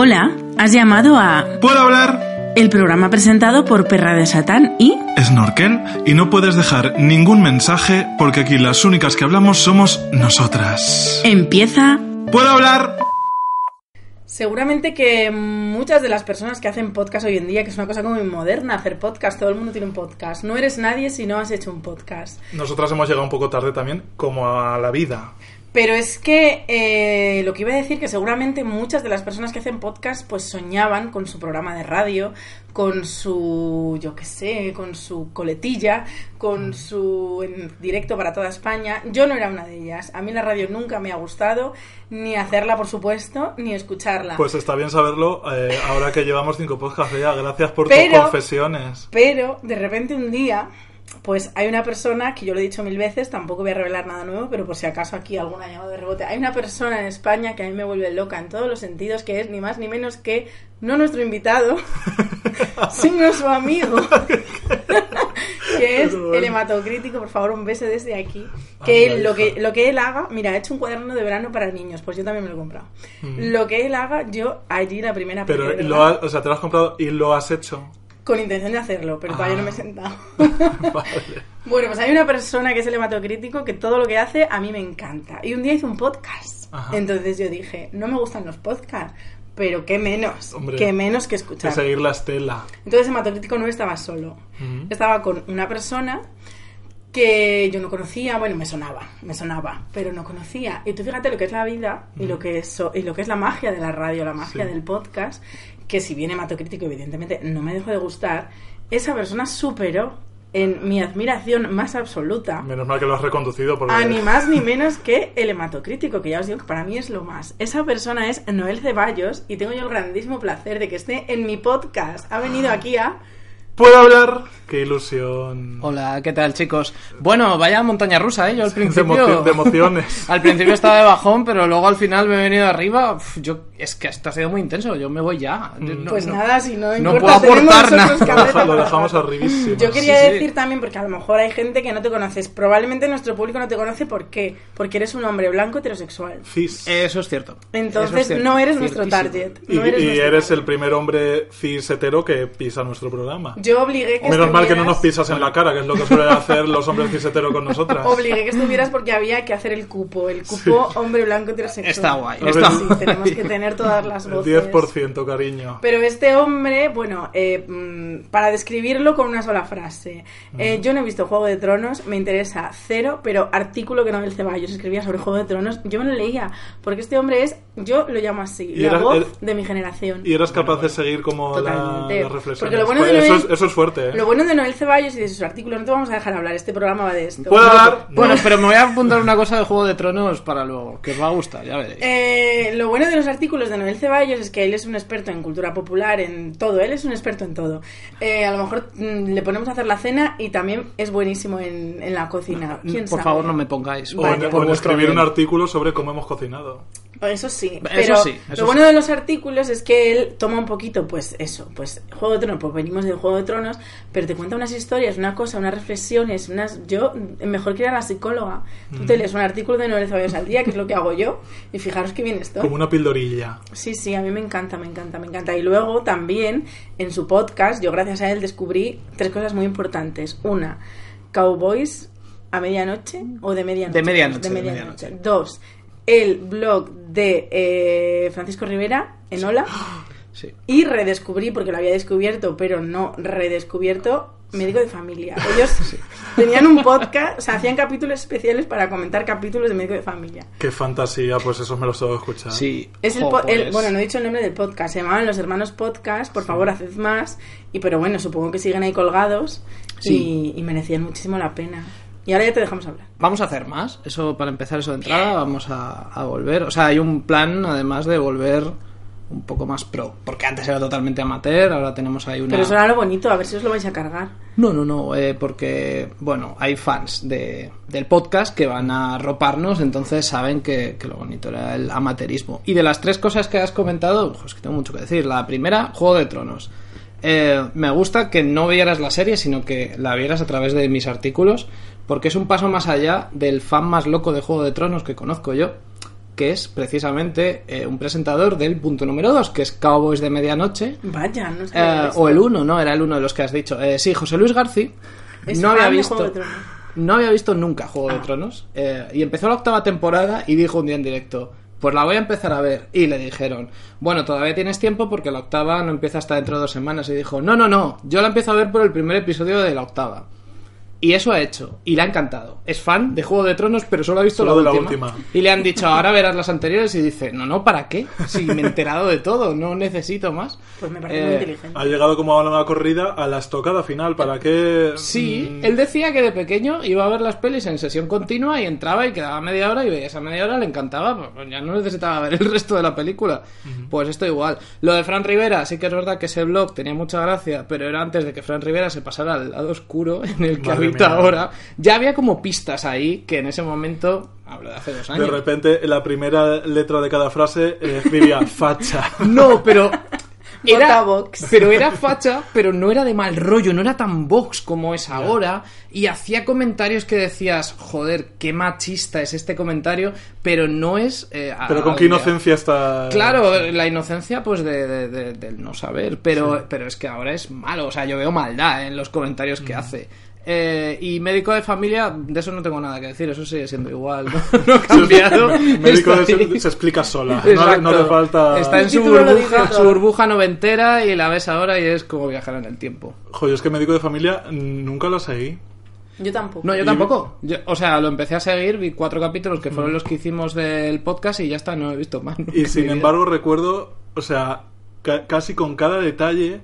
Hola, has llamado a ¿Puedo hablar? el programa presentado por Perra de Satán y Snorkel y no puedes dejar ningún mensaje porque aquí las únicas que hablamos somos nosotras. empieza ¿Puedo hablar? Seguramente que muchas de las personas que hacen podcast hoy en día, que es una cosa como muy moderna hacer podcast, todo el mundo tiene un podcast. No eres nadie si no has hecho un podcast. Nosotras hemos llegado un poco tarde también, como a la vida. Pero es que eh, lo que iba a decir que seguramente muchas de las personas que hacen podcast pues soñaban con su programa de radio, con su, yo qué sé, con su coletilla, con su en directo para toda España. Yo no era una de ellas. A mí la radio nunca me ha gustado, ni hacerla por supuesto, ni escucharla. Pues está bien saberlo eh, ahora que llevamos cinco podcasts ya. Gracias por Pero- tus confesiones. Pero de repente un día, pues hay una persona, que yo lo he dicho mil veces, tampoco voy a revelar nada nuevo, pero por si acaso aquí alguna llamada de rebote, hay una persona en España que a mí me vuelve loca en todos los sentidos, que es ni más ni menos que no nuestro invitado, sino su amigo, que es el hematocrítico, por favor, un beso desde aquí. Que Anda, él, lo, que, lo que él haga, mira, ha hecho un cuaderno de verano para niños, pues yo también me lo he comprado. Lo que él haga, yo allí la primera Pero lo has- o sea, te lo has comprado y lo has hecho. Con intención de hacerlo, pero todavía no me he Ah. sentado. Vale. bueno, pues hay una persona que es el hematocrítico que todo lo que hace a mí me encanta. Y un día hizo un podcast. Ajá. Entonces yo dije, no me gustan los podcasts, pero qué menos, Hombre, qué menos que escuchar. seguir la estela. Entonces hematocrítico no estaba solo. Estaba con una persona que yo no conocía, bueno, me sonaba, me sonaba, pero no conocía. Y tú fíjate lo que es la vida y lo que es, y lo que es la magia de la radio, la magia Sí. del podcast, que si bien hematocrítico evidentemente no me dejó de gustar, esa persona superó en mi admiración más absoluta Menos mal que lo has reconducido porque... a ni más ni menos que el hematocrítico, que ya os digo que para mí es lo más. Esa persona es Noel Ceballos y tengo yo el grandísimo placer de que esté en mi podcast. Ha venido aquí a... ¿Puedo hablar? ¡Qué ilusión! Hola, ¿qué tal chicos? Bueno, vaya montaña rusa, ¿eh? Yo al De, principio... emoci- de emociones. al principio estaba de bajón, pero luego al final me he venido arriba. Uf, yo, es que esto ha sido muy intenso, yo me voy ya. No- Pues no- nada, si no, no importa, puedo tenemos aportar nada. Lo, dejamos arribísimo. Yo quería Sí, sí. decir también, porque a lo mejor hay gente que no te conoces. Probablemente nuestro público no te conoce, ¿por qué? Porque eres un hombre blanco heterosexual. Cis. Eso es cierto. Entonces es cierto. no eres nuestro target. Y, No eres, y nuestro eres target. el primer hombre cis hetero que pisa nuestro programa. Yo obligué que Menos mal que no nos pisas en la cara, que es lo que suelen hacer los hombres cis hetero con nosotras. Obligué que estuvieras porque había que hacer el cupo. El cupo hombre blanco heterosexual. Está guay, está. Sí, guay. tenemos que tener todas las El voces. 10%, cariño. Pero este hombre, bueno, eh, mm, para describirlo con una sola frase. eh, yo no he visto Juego de Tronos, me interesa cero, pero artículo que Noel Ceballos escribía sobre Juego de Tronos, yo me lo leía, porque este hombre es, yo lo llamo así, la voz de mi generación. Y eres capaz de seguir como la, Totalmente. las reflexiones. Porque lo bueno de Pues Noel- eso es fuerte, ¿eh? Lo bueno de Noel Ceballos y de sus artículos, no te vamos a dejar hablar, este programa va de esto. ¿Puedo hablar? Bueno, pero me voy a apuntar una cosa de Juego de Tronos para luego, que os va a gustar, ya veréis. Eh, lo bueno de los artículos de Noel Ceballos es que él es un experto en cultura popular, en todo, él es un experto en todo. Eh, a lo mejor mm, le ponemos a hacer la cena y también es buenísimo en, en la cocina. ¿Quién Por sabe? favor, no me pongáis. O en, por o en vuestro escribir un artículo sobre cómo hemos cocinado. Eso sí, Eso pero sí, eso lo bueno sí. de los artículos es que él toma un poquito, pues eso, pues Juego de Tronos, pues venimos del Juego de Tronos, pero te cuenta unas historias, una cosa, unas reflexiones, unas... Yo, mejor que ir a la psicóloga, tú te lees un artículo de Noel Ceballos al día, que es lo que hago yo, y fijaros que bien estoy. Como una pildorilla. Sí, sí, a mí me encanta, me encanta, me encanta. Y luego también en su podcast, yo gracias a él descubrí tres cosas muy importantes. Una, Cowboys a medianoche o de medianoche. De medianoche, De medianoche. Dos, el blog de eh, Francisco Rivera en Hola. Sí. Y redescubrí, porque lo había descubierto, pero no redescubierto, Médico de Familia. Ellos tenían un podcast, o sea, hacían capítulos especiales para comentar capítulos de Médico de Familia. Qué fantasía, pues eso me lo tengo que escuchar. Sí. Es el, el- pues, bueno, no he dicho el nombre del podcast, se llamaban Los Hermanos Podcast, por favor, haced más. Y pero bueno, supongo que siguen ahí colgados Sí. y, y merecían muchísimo la pena. Y ahora ya te dejamos hablar. Vamos a hacer más. Eso, para empezar eso de entrada, vamos a, a volver. O sea, hay un plan, además, de volver un poco más pro. Porque antes era totalmente amateur, ahora tenemos ahí una... Pero eso era lo bonito, a ver si os lo vais a cargar. No, no, no, eh, porque, bueno, hay fans de, del podcast que van a roparnos, entonces saben que, que lo bonito era el amateurismo. Y de las tres cosas que has comentado, pues que tengo mucho que decir. La primera, Juego de Tronos. Eh, me gusta que no vieras la serie, sino que la vieras a través de mis artículos, porque es un paso más allá del fan más loco de Juego de Tronos que conozco yo. que es precisamente eh, un presentador del punto número 2, que es Cowboys de Medianoche. Vaya, no. Eh, o el 1, ¿no? Era el uno de los que has dicho. Eh, sí, José Luis García. No había visto. No había visto nunca Juego de Ah. Tronos. eh, y empezó la octava temporada y dijo un día en directo. Pues la voy a empezar a ver. Y le dijeron, bueno, todavía tienes tiempo porque la octava no empieza hasta dentro de dos semanas. Y dijo, no, no, no, yo la empiezo a ver por el primer episodio de la octava. Y eso ha hecho. Y le ha encantado. Es fan de Juego de Tronos, pero solo ha visto Solo la, de la última. última. Y le han dicho, ahora verás las anteriores. Y dice, no, no, ¿para qué? Si me he enterado de todo, no necesito más. Pues me parece Eh, muy inteligente. Ha llegado como a una corrida a la estocada final. ¿Para qué? Sí, Mm, él decía que de pequeño iba a ver las pelis en sesión continua y entraba y quedaba media hora y veía esa media hora, le encantaba, pues ya no necesitaba ver el resto de la película. Pues esto igual. Lo de Fran Rivera, sí que es verdad que ese blog tenía mucha gracia, pero era antes de que Fran Rivera se pasara al lado oscuro en el que Madre ahora. Ya había como pistas ahí que en ese momento, hablo de hace dos De años. repente, la primera letra de cada frase eh, escribía facha. No, pero era Vox. pero era facha, pero no era de mal rollo, no era tan Vox como es ahora y hacía comentarios que decías, joder, qué machista es este comentario, pero no es eh, a- Pero con qué de- inocencia está. Claro, la inocencia pues de, de- de- del no saber, pero, pero es que ahora es malo, o sea, yo veo maldad en los comentarios Mm. que hace. Eh, y médico de familia, de eso no tengo nada que decir, eso sigue siendo igual, no, no ha cambiado. Médico se, ahí. se explica sola. No, no le falta. Está en su burbuja, su burbuja noventera y la ves ahora y es como viajar en el tiempo. Joder, es que médico de familia mm, nunca lo seguí. Yo tampoco. No, yo Y- tampoco. Yo- o sea, lo empecé a seguir, vi cuatro capítulos que fueron los que hicimos del podcast y ya está, no he visto más. Y sin embargo recuerdo, o sea, ca- casi con cada detalle,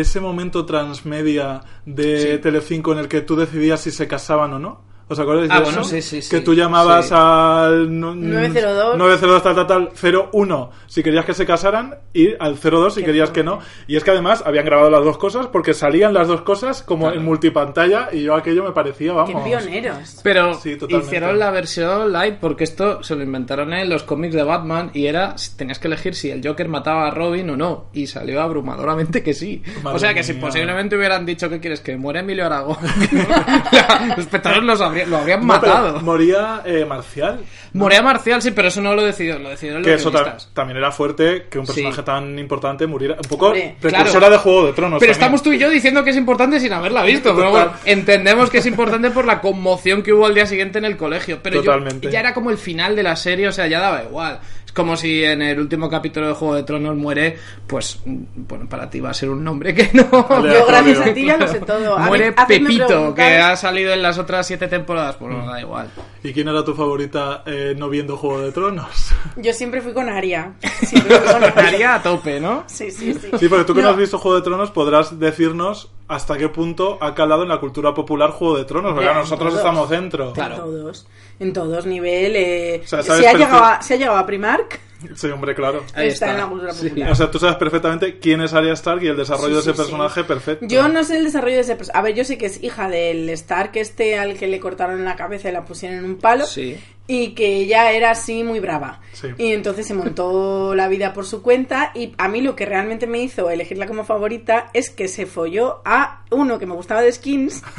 ese momento transmedia de Sí. Telecinco en el que tú decidías si se casaban o no. ¿Os acordáis Ah, de bueno, eso? sí, sí, sí. Que tú llamabas Sí. al... no- 902. 902 tal, tal, tal, 01 si querías que se casaran y al 02 si Qué querías que no. Y es que además habían grabado las dos cosas porque salían las dos cosas como Claro. en multipantalla y yo aquello me parecía, Qué vamos... pioneros. Pero hicieron la versión live porque esto se lo inventaron en los cómics de Batman y era tenías que elegir si el Joker mataba a Robin o no y salió abrumadoramente que sí. Madre o sea que si posiblemente hubieran dicho que quieres que muera Emilio Aragón, los espectadores los habría- lo habrían No, matado. moría eh, Marcial. Morea Marcial sí, pero eso no lo decidió, lo decidieron Que los eso ta- guionistas. también era fuerte que un Sí. personaje tan importante muriera. Un poco Hombre, precursora claro. de Juego de Tronos. Pero también. estamos tú y yo diciendo que es importante sin haberla visto. Pero Total. bueno, entendemos que es importante por la conmoción que hubo al día siguiente en el colegio. Pero yo- Totalmente. ya era como el final de la serie, o sea, ya daba igual. Como si en el último capítulo de Juego de Tronos muere, pues, mm, bueno, para ti va a ser un nombre que no. Vale. Yo gracias a ti ya lo sé todo. Mí- Muere Pepito, que ha salido en las otras siete temporadas, pues no da igual. ¿Y quién era tu favorita eh, no viendo Juego de Tronos? Yo siempre fui con Aria. Siempre fui con Aria. A tope, ¿no? Sí, sí, sí. Sí, porque tú que no, No. has visto Juego de Tronos podrás decirnos hasta qué punto ha calado en la cultura popular Juego de Tronos. Porque nosotros todos. estamos dentro. Claro. En todos. En todos nivel. Eh, O sea, si, sabes ha llegado a, si ha llegado a Primark, Sí, hombre, claro. Ahí está, está. en la cultura Sí. popular. O sea, tú sabes perfectamente quién es Arya Stark y el desarrollo Sí, de ese sí, sí. personaje perfecto. Yo no sé el desarrollo de ese personaje. A ver, yo sé que es hija del Stark este al que le cortaron la cabeza y la pusieron en un palo. Sí. Y que ella era así muy brava. Sí. Y entonces se montó la vida por su cuenta. Y a mí lo que realmente me hizo elegirla como favorita es que se folló a uno que me gustaba de skins.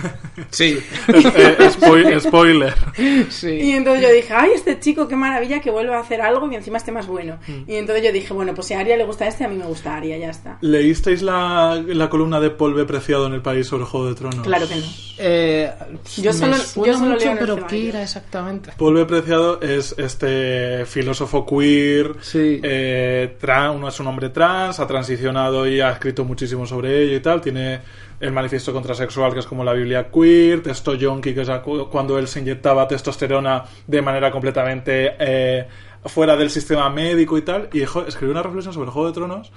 Sí. Eh, spoil- spoiler. sí. Y entonces yo dije, ay, este chico, qué maravilla que vuelva a hacer algo y encima esté más bueno. Mm. Y entonces yo dije, bueno, pues si a Aria le gusta este, a mí me gusta Aria, ya está. ¿Leísteis la, la columna de B. Preciado en el país sobre Juego de Tronos? Claro que no. Eh, Yo solo- yo solo mucho, leo en pero. ¿qué era exactamente? B. Preciado es este filósofo queer, Sí. eh, tran- uno es un hombre trans, ha transicionado y ha escrito muchísimo sobre ello y tal. Tiene el manifiesto contrasexual, que es como la Biblia queer, Testo Yonki, que es cuando él se inyectaba testosterona de manera completamente eh, fuera del sistema médico y tal. Y escribió una reflexión sobre el Juego de Tronos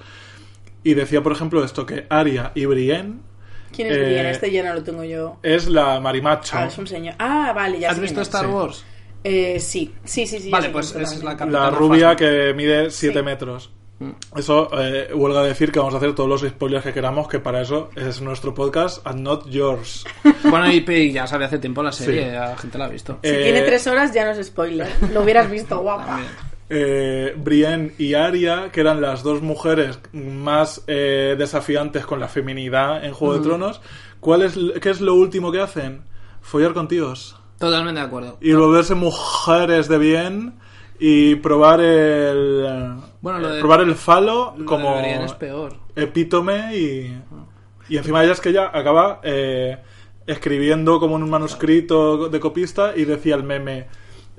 y decía, por ejemplo, esto que Aria y Brienne ¿Quién es Eh, Brienne? Este ya no lo tengo yo. es la marimacho. Ah, es un señor. Ah, vale, ya ¿Has sé visto. Star Sí. Wars? Eh, sí, sí, sí, sí. Vale, pues esa es la. La rubia que mide 7 Sí. metros. Eso, eh, huelga decir que vamos a hacer todos los spoilers que queramos, que para eso es nuestro podcast and not yours. Bueno, y ya sale hace tiempo la serie, Sí. ya la gente la ha visto. Si Eh, tiene tres horas ya no es spoiler. Lo hubieras visto, guapa. Eh, Brienne y Arya, que eran las dos mujeres más eh, desafiantes con la feminidad en Juego de Tronos, ¿cuál es, ¿qué es lo último que hacen? Follar con tíos. Totalmente de acuerdo. Y volverse mujeres de bien y probar el Bueno, lo de- probar el falo Lo como de Brienne es peor. epítome y y encima ella es que ella acaba eh, escribiendo como en un manuscrito de copista y decía el meme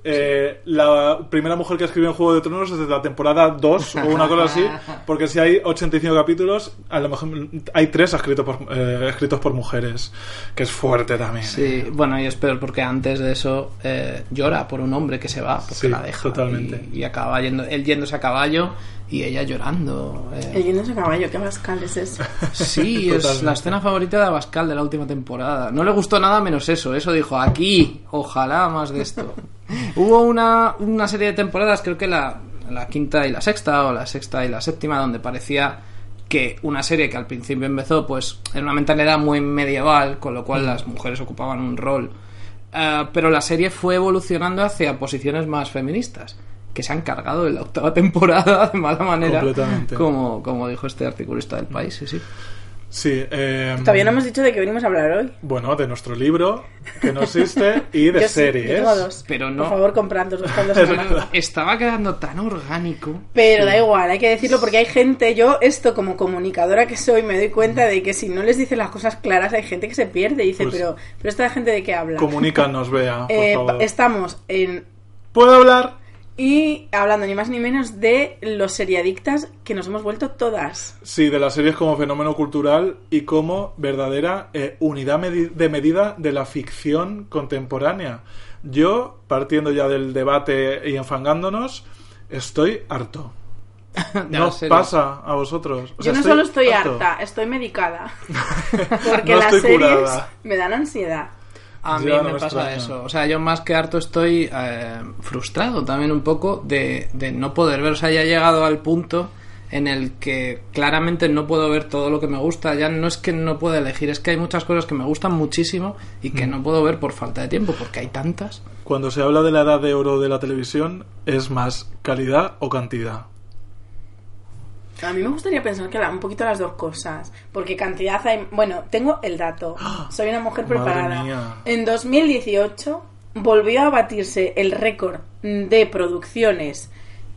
eh, la primera mujer que escribió en Juego de Tronos desde la temporada 2 o una cosa así porque si hay 85 capítulos a lo mejor hay tres escritos por, eh, escritos por mujeres que es fuerte también Sí, bueno, y es peor porque antes de eso eh, llora por un hombre que se va, porque Sí, la deja. totalmente. Y, y acaba yendo, él yéndose a caballo y ella llorando. eh. El a caballo, qué Abascal es eso. Sí, es la escena favorita de Abascal de la última temporada. No le gustó nada menos eso. Eso dijo, aquí, ojalá más de esto. Hubo una, una serie de temporadas, creo que la, la quinta y la sexta, o la sexta y la séptima, donde parecía que una serie que al principio empezó pues en una mentalidad muy medieval, con lo cual las mujeres ocupaban un rol. Eh, pero la serie fue evolucionando hacia posiciones más feministas, que se han cargado en la octava temporada de mala manera, Completamente. como, como dijo este articulista del país, sí, sí. sí eh, Todavía no hemos dicho de qué venimos a hablar hoy. bueno de nuestro libro que no existe y de Yo sí, series yo tengo dos. Pero no- Por favor, comprándolos cuando Es se verdad. Estaba quedando tan orgánico. Pero da igual, hay que decirlo porque hay gente, yo esto como comunicadora que soy, me doy cuenta de que si no les dices las cosas claras hay gente que se pierde y dice, Pues- pero, pero esta gente de qué habla. comunícanos Bea por Eh, favor estamos en ¿puedo hablar? Y hablando ni más ni menos de los seriadictas que nos hemos vuelto todas. Sí, de las series como fenómeno cultural y como verdadera eh, unidad medi- de medida de la ficción contemporánea. Yo, partiendo ya del debate y enfangándonos, estoy harto. ¿No pasa a vosotros? O sea, yo no solo estoy harto. harta, estoy medicada. Porque No las series curada. me dan ansiedad. A mí no me me pasa eso. O sea, yo más que harto estoy eh, frustrado también un poco de, de no poder ver. O sea, ya he llegado al punto en el que claramente no puedo ver todo lo que me gusta. Ya no es que no pueda elegir, es que hay muchas cosas que me gustan muchísimo y Mm. que no puedo ver por falta de tiempo, porque hay tantas. Cuando se habla de la edad de oro de la televisión, es más calidad o cantidad. A mí me gustaría pensar que la- un poquito las dos cosas, porque cantidad hay... Bueno, tengo el dato. Soy una mujer preparada. En 2018 volvió a batirse el récord de producciones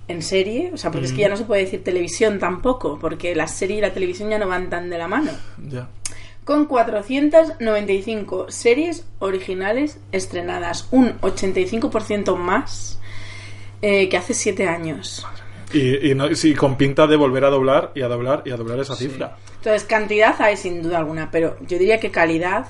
en serie, o sea, porque es que ya no se puede decir televisión tampoco, porque la serie y la televisión ya no van tan de la mano. Ya. Con 495 series originales estrenadas, un 85% más eh, que hace 7 años. Y, y no- y sí, con pinta de volver a doblar y a doblar y a doblar esa cifra. Entonces, cantidad hay sin duda alguna, pero yo diría que calidad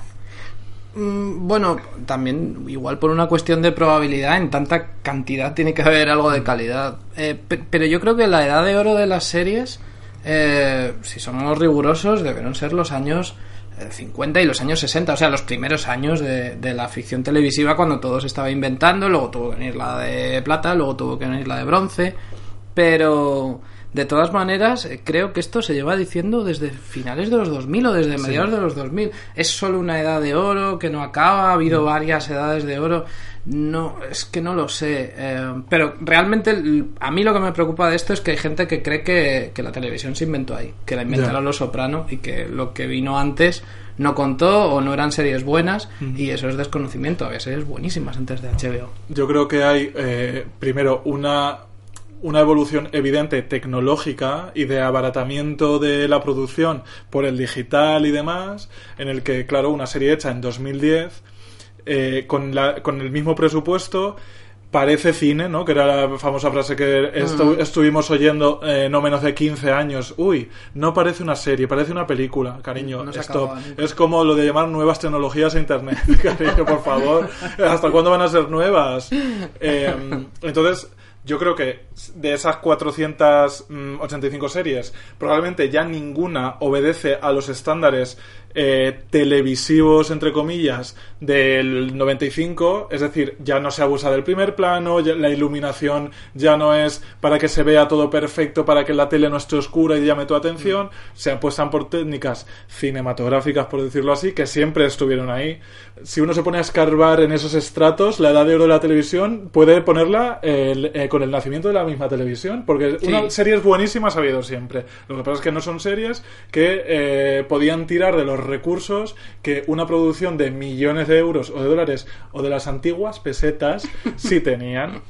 Mm, Bueno, también igual por una cuestión de probabilidad, en tanta cantidad tiene que haber algo de calidad. Eh, pe- pero yo creo que la edad de oro de las series, eh, si somos rigurosos, debieron ser los años eh, 50 y los años 60, o sea, los primeros años de, de la ficción televisiva cuando todo se estaba inventando, luego tuvo que venir la de plata, luego tuvo que venir la de bronce, pero de todas maneras eh, creo que esto se lleva diciendo desde finales de los 2000 o desde mediados de los 2000. Es solo una edad de oro que no acaba, ha habido varias edades de oro. No, es que no lo sé. eh, pero realmente a mí lo que me preocupa de esto es que hay gente que cree que, que la televisión se inventó ahí, que la inventaron los soprano y que lo que vino antes no contó o no eran series buenas y eso es desconocimiento. Había series buenísimas antes de HBO. Yo creo que hay, eh, primero, una, una evolución evidente tecnológica y de abaratamiento de la producción por el digital y demás, en el que, claro, una serie hecha en 2010, eh, con, la, con el mismo presupuesto, parece cine, ¿no? Que era la famosa frase que estu- estuvimos oyendo eh, no menos de 15 años. Uy, no parece una serie, parece una película, cariño. No stop. Es como lo de llamar nuevas tecnologías a Internet, cariño, por favor. ¿Hasta cuándo van a ser nuevas? Eh, entonces, yo creo que de esas 485 series, probablemente ya ninguna obedece a los estándares eh, televisivos, entre comillas, del 95. Es decir, ya no se abusa del primer plano, ya- la iluminación ya no es para que se vea todo perfecto, para que la tele no esté oscura y llame tu atención. Se apuestan por técnicas cinematográficas, por decirlo así, que siempre estuvieron ahí. Si uno se pone a escarbar en esos estratos, la edad de oro de la televisión puede ponerla eh, con el nacimiento de la misma televisión, porque Sí. una series buenísimas ha habido siempre. Lo que pasa es que no son series que eh, podían tirar de los recursos que una producción de millones de euros o de dólares o de las antiguas pesetas sí tenían.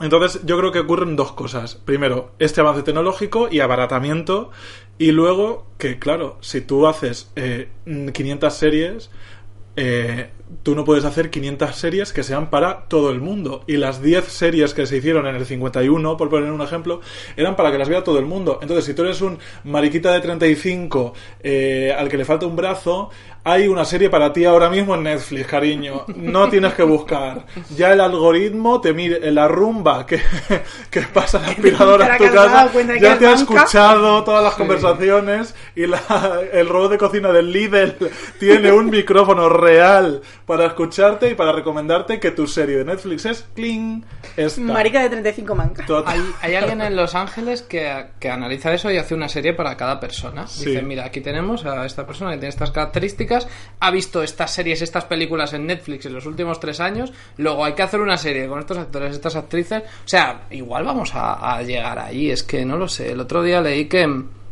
Entonces, yo creo que ocurren dos cosas. Primero, este avance tecnológico y abaratamiento. Y luego, que claro, si tú haces eh, 500 series, eh, tú no puedes hacer 500 series que sean para todo el mundo. Y las 10 series que se hicieron en el 51, por poner un ejemplo, eran para que las vea todo el mundo. Entonces, si tú eres un mariquita de 35 eh, al que le falta un brazo, hay una serie para ti ahora mismo en Netflix, cariño. No tienes que buscar. Ya el algoritmo te mire, la rumba que, que pasa la aspiradora en tu casa, ya te ha escuchado todas las conversaciones y la- el robot de cocina del Lidl tiene un micrófono real para escucharte y para recomendarte que tu serie de Netflix es clean. Esta. Marica de 35 manca. Tot- Hay, hay alguien en Los Ángeles que, que analiza eso y hace una serie para cada persona. Dice, Sí. mira, aquí tenemos a esta persona que tiene estas características, ha visto estas series, estas películas en Netflix en los últimos tres años, luego hay que hacer una serie con estos actores, estas actrices. O sea, igual vamos a, a llegar ahí, es que no lo sé. El otro día leí que,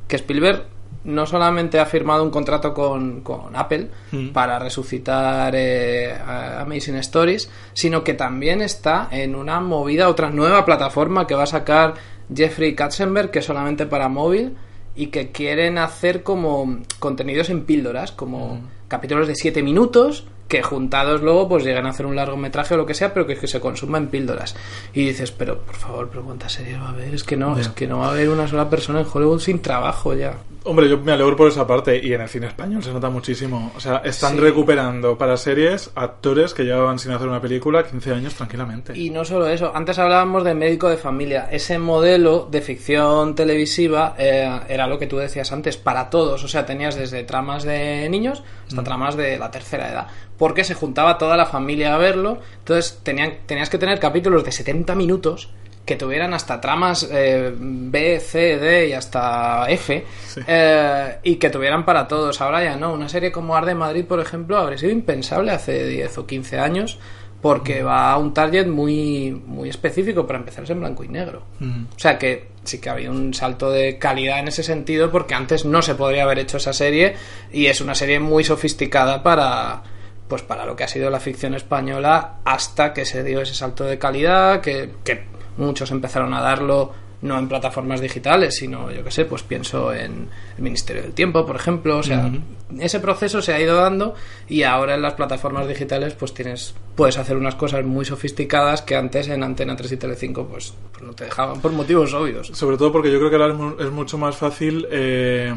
que Spielberg no solamente ha firmado un contrato con, con Apple Mm. para resucitar eh, Amazing Stories, sino que también está en una movida, otra nueva plataforma que va a sacar Jeffrey Katzenberg, que es solamente para móvil, y que quieren hacer como contenidos en píldoras, como capítulos de 7 minutos, que juntados luego pues llegan a hacer un largometraje o lo que sea, pero que, que se consuma en píldoras. Y dices, pero por favor, pero ¿cuántas series va a haber? Es que no, es que no va a haber una sola persona en Hollywood sin trabajo ya. Hombre, yo me alegro por esa parte y en el cine español se nota muchísimo. O sea, están Sí. recuperando para series actores que llevaban sin hacer una película 15 años tranquilamente. Y no solo eso, antes hablábamos de médico de familia. Ese modelo de ficción televisiva eh, era lo que tú decías antes, para todos. O sea, tenías desde tramas de niños hasta tramas de la tercera edad. Porque se juntaba toda la familia a verlo. Entonces tenían, tenías que tener capítulos de 70 minutos que tuvieran hasta tramas eh, B, C, D y hasta F Sí. eh, y que tuvieran para todos. Ahora ya no. Una serie como Arde Madrid, por ejemplo, habría sido impensable hace 10 o 15 años porque va a un target muy, muy específico para empezar es en blanco y negro. Mm. O sea que sí que había un salto de calidad en ese sentido porque antes no se podría haber hecho esa serie y es una serie muy sofisticada para pues para lo que ha sido la ficción española hasta que se dio ese salto de calidad que, que muchos empezaron a darlo no en plataformas digitales sino yo que sé pues pienso en el Ministerio del Tiempo por ejemplo o sea ese proceso se ha ido dando y ahora en las plataformas digitales pues tienes puedes hacer unas cosas muy sofisticadas que antes en Antena 3 y Telecinco pues, pues no te dejaban por motivos obvios. Sobre todo porque yo creo que ahora es, mu- es mucho más fácil eh,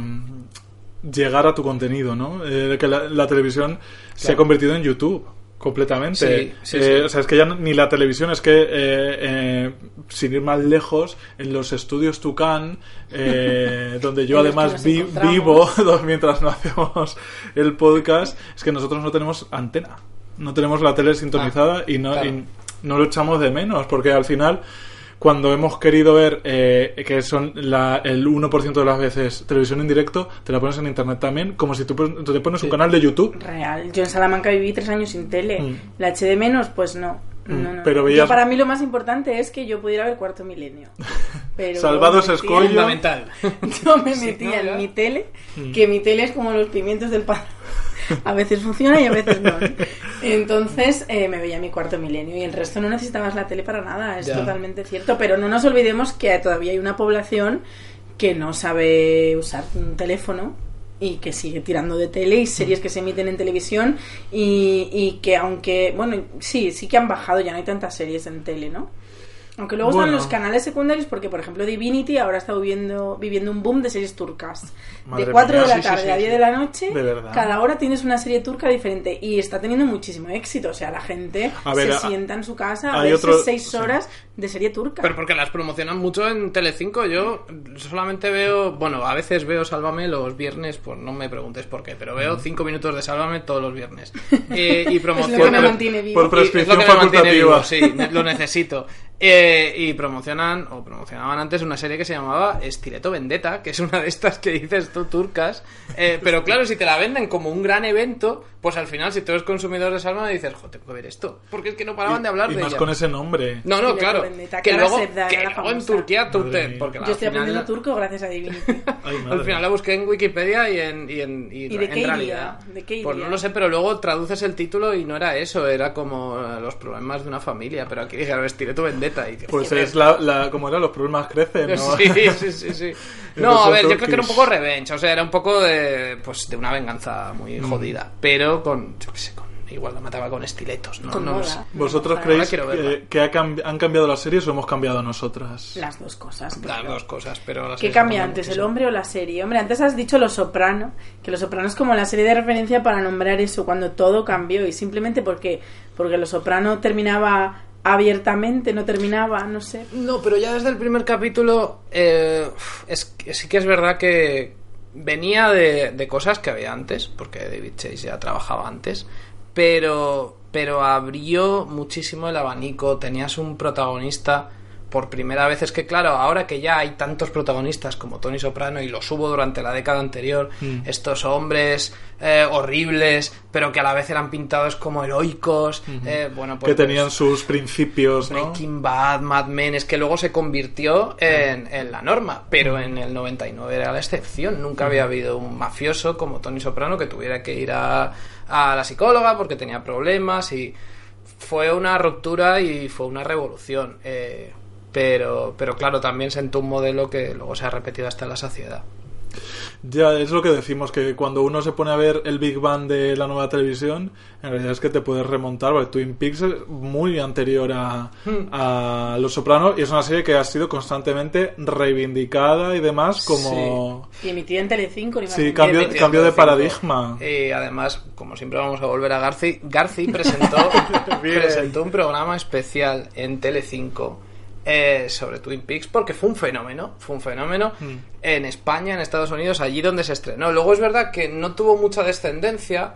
llegar a tu contenido, ¿no? Eh, que la, la televisión se ha convertido en YouTube completamente. Sí, sí, Eh, sí. O sea, es que ya ni la televisión, es que, eh, eh, sin ir más lejos, en los estudios Tucán, eh, donde yo además vi- vivo mientras no hacemos el podcast, es que nosotros no tenemos antena. No tenemos la tele sintonizada y, no, claro. y no lo echamos de menos, porque al final cuando hemos querido ver eh, que son la, el 1% de las veces televisión en directo, te la pones en internet también, como si tú, te pones un canal de YouTube. Real. Yo en Salamanca viví tres años sin tele. Mm. ¿La eché de menos? Pues no. Mm, No, no. pero Yo, veías- para mí lo más importante es que yo pudiera ver Cuarto Milenio. Pero Salvado ese me metía- escollo. fundamental Yo me metía no, en mi tele, Mm. que mi tele es como los pimientos del pan. A veces funciona y a veces no. ¿no? Entonces eh, me veía mi cuarto milenio y el resto no necesitabas la tele para nada, es Ya. totalmente cierto. Pero no nos olvidemos que todavía hay una población que no sabe usar un teléfono y que sigue tirando de tele y series que se emiten en televisión y, y que aunque, bueno, sí, sí que han bajado, ya no hay tantas series en tele, ¿no? Aunque luego Bueno. están los canales secundarios porque, por ejemplo, Divinity ahora está viviendo, viviendo un boom de series turcas. Madre de 4 mía, de la sí, tarde sí, a sí. 10 de la noche, De cada hora tienes una serie turca diferente y está teniendo muchísimo éxito. O sea, la gente ver, se a- sienta en su casa a verse otro- 6 sí. horas de serie turca. Pero porque las promocionan mucho en Telecinco. Yo solamente veo, bueno, a veces veo Sálvame los viernes, pues no me preguntes por qué, pero veo cinco minutos de Sálvame todos los viernes. Eh, y Es lo que me promocionan. mantiene vivo. por Y es prescripción lo que me mantiene vivo, sí, lo necesito. Eh, y promocionan, o promocionaban antes una serie que se llamaba Estileto Vendetta, que es una de estas que dices tú turcas. Eh, pero claro, si te la venden como un gran evento, pues al final, si tú eres consumidor de Salma, dices, jo, tengo que ver esto. Porque es que no paraban de hablar y de más ella. con ese nombre. No, no, claro. Vendetta, que luego, que luego en. Turquía tú te- porque Yo estoy final- aprendiendo turco gracias a Divinity. Ay, al final la busqué en Wikipedia y en, y en, y ¿Y de en qué iría? realidad. ¿De qué Pues no lo sé, pero luego traduces el título y no era eso, era como eh, los problemas de una familia. Pero aquí dije, Estileto Vendetta. camiseta. Y, Pues es la, la, como era, los problemas crecen, ¿no? Sí, sí, sí, sí. No, a ver, yo creo que era un poco revenge, o sea, era un poco de, pues, de una venganza muy Mm. jodida, pero con, yo qué sé, con, igual la mataba con estiletos, ¿no? Con no lo moda. sé. ¿Vosotros Ahora creéis que, que ha cambi- han cambiado las series o hemos cambiado nosotras? Las dos cosas. Las dos cosas, pero... las ¿Qué cambia antes, el hombre o la serie? Hombre, antes has dicho Los Soprano, que Los Soprano es como la serie de referencia para nombrar eso, cuando todo cambió y simplemente porque, porque Los Soprano terminaba abiertamente, no terminaba, no sé. No, pero ya desde el primer capítulo eh, es, sí que es verdad que venía de, de cosas que había antes, porque David Chase ya trabajaba antes, pero, pero abrió muchísimo el abanico, tenías un protagonista por primera vez. Es que claro, ahora que ya hay tantos protagonistas como Tony Soprano y los hubo durante la década anterior, Mm. estos hombres eh, horribles, pero que a la vez eran pintados como heroicos, eh, bueno, pues que tenían pues, sus principios, ¿no? Breaking Bad, Mad Men, es que luego se convirtió en, en la norma, pero en el 99 era la excepción. Nunca había habido un mafioso como Tony Soprano que tuviera que ir a, a la psicóloga porque tenía problemas y fue una ruptura y fue una revolución. eh, pero, pero claro, también sentó un modelo que luego se ha repetido hasta la saciedad. Ya, es lo que decimos, que cuando uno se pone a ver el Big Bang de la nueva televisión, en realidad es que te puedes remontar, porque Twin Peaks es muy anterior a, Hmm. a Los Sopranos y es una serie que ha sido constantemente reivindicada y demás como... Y emitida en Telecinco, Sí, cambio- de paradigma. Y además, como siempre vamos a volver a Garci, Garci presentó, presentó un programa especial en Telecinco eh, sobre Twin Peaks porque fue un fenómeno, fue un fenómeno Mm. en España, en Estados Unidos, allí donde se estrenó. Luego es verdad que no tuvo mucha descendencia,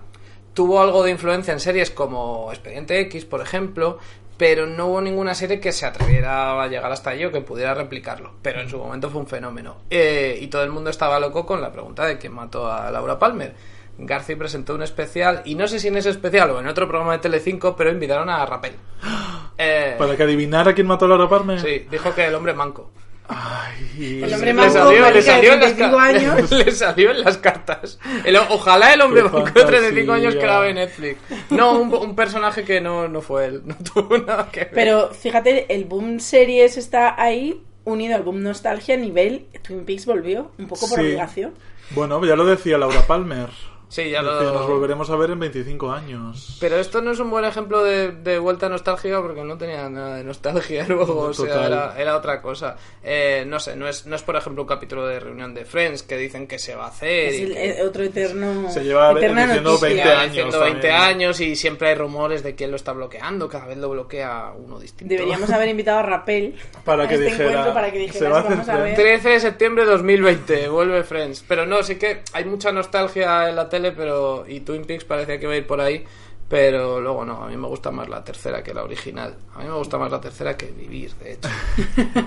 tuvo algo de influencia en series como Expediente X, por ejemplo, pero no hubo ninguna serie que se atreviera a llegar hasta allí o que pudiera replicarlo. Pero en su momento fue un fenómeno. Eh, y todo el mundo estaba loco con la pregunta de quién mató a Laura Palmer. Garci presentó un especial, y no sé si en ese especial o en otro programa de Telecinco, pero invitaron a Rapel. Eh, Para que adivinara quién mató a Laura Palmer. sí, dijo que el hombre manco. Ay, El hombre Le manco, salió, le salió en las 35 ca- años. le salió en las cartas. El- ojalá el hombre Qué manco de 35 años grabe Netflix. No, un, un personaje que no, no fue él. No tuvo nada que ver. Pero fíjate, el boom series está ahí unido al boom nostalgia a nivel Twin Peaks volvió, un poco por Sí. obligación. Bueno, ya lo decía Laura Palmer. Sí, ya lo... Nos volveremos a ver en 25 años. Pero esto no es un buen ejemplo de, de vuelta nostálgica porque no tenía nada de nostalgia luego, o sea, era, era otra cosa. Eh, no sé, no es, no es por ejemplo un capítulo de reunión de Friends que dicen que se va a hacer. Es y el- que- el otro eterno. Se lleva eterna diciendo noticia. 20 lleva años diciendo 20 también. años y siempre hay rumores de quién lo está bloqueando, cada vez lo bloquea uno distinto. Deberíamos haber invitado a Rapel Para a que este dijera, para que "Se dijeras, va a hacer vamos a ver. Friends". 13 de septiembre de 2020, vuelve Friends. Pero no, sí que hay mucha nostalgia en la tele, pero y Twin Peaks parecía que iba a ir por ahí, pero luego no, a mí me gusta más la tercera que la original. A mí me gusta más la tercera que vivir, de hecho.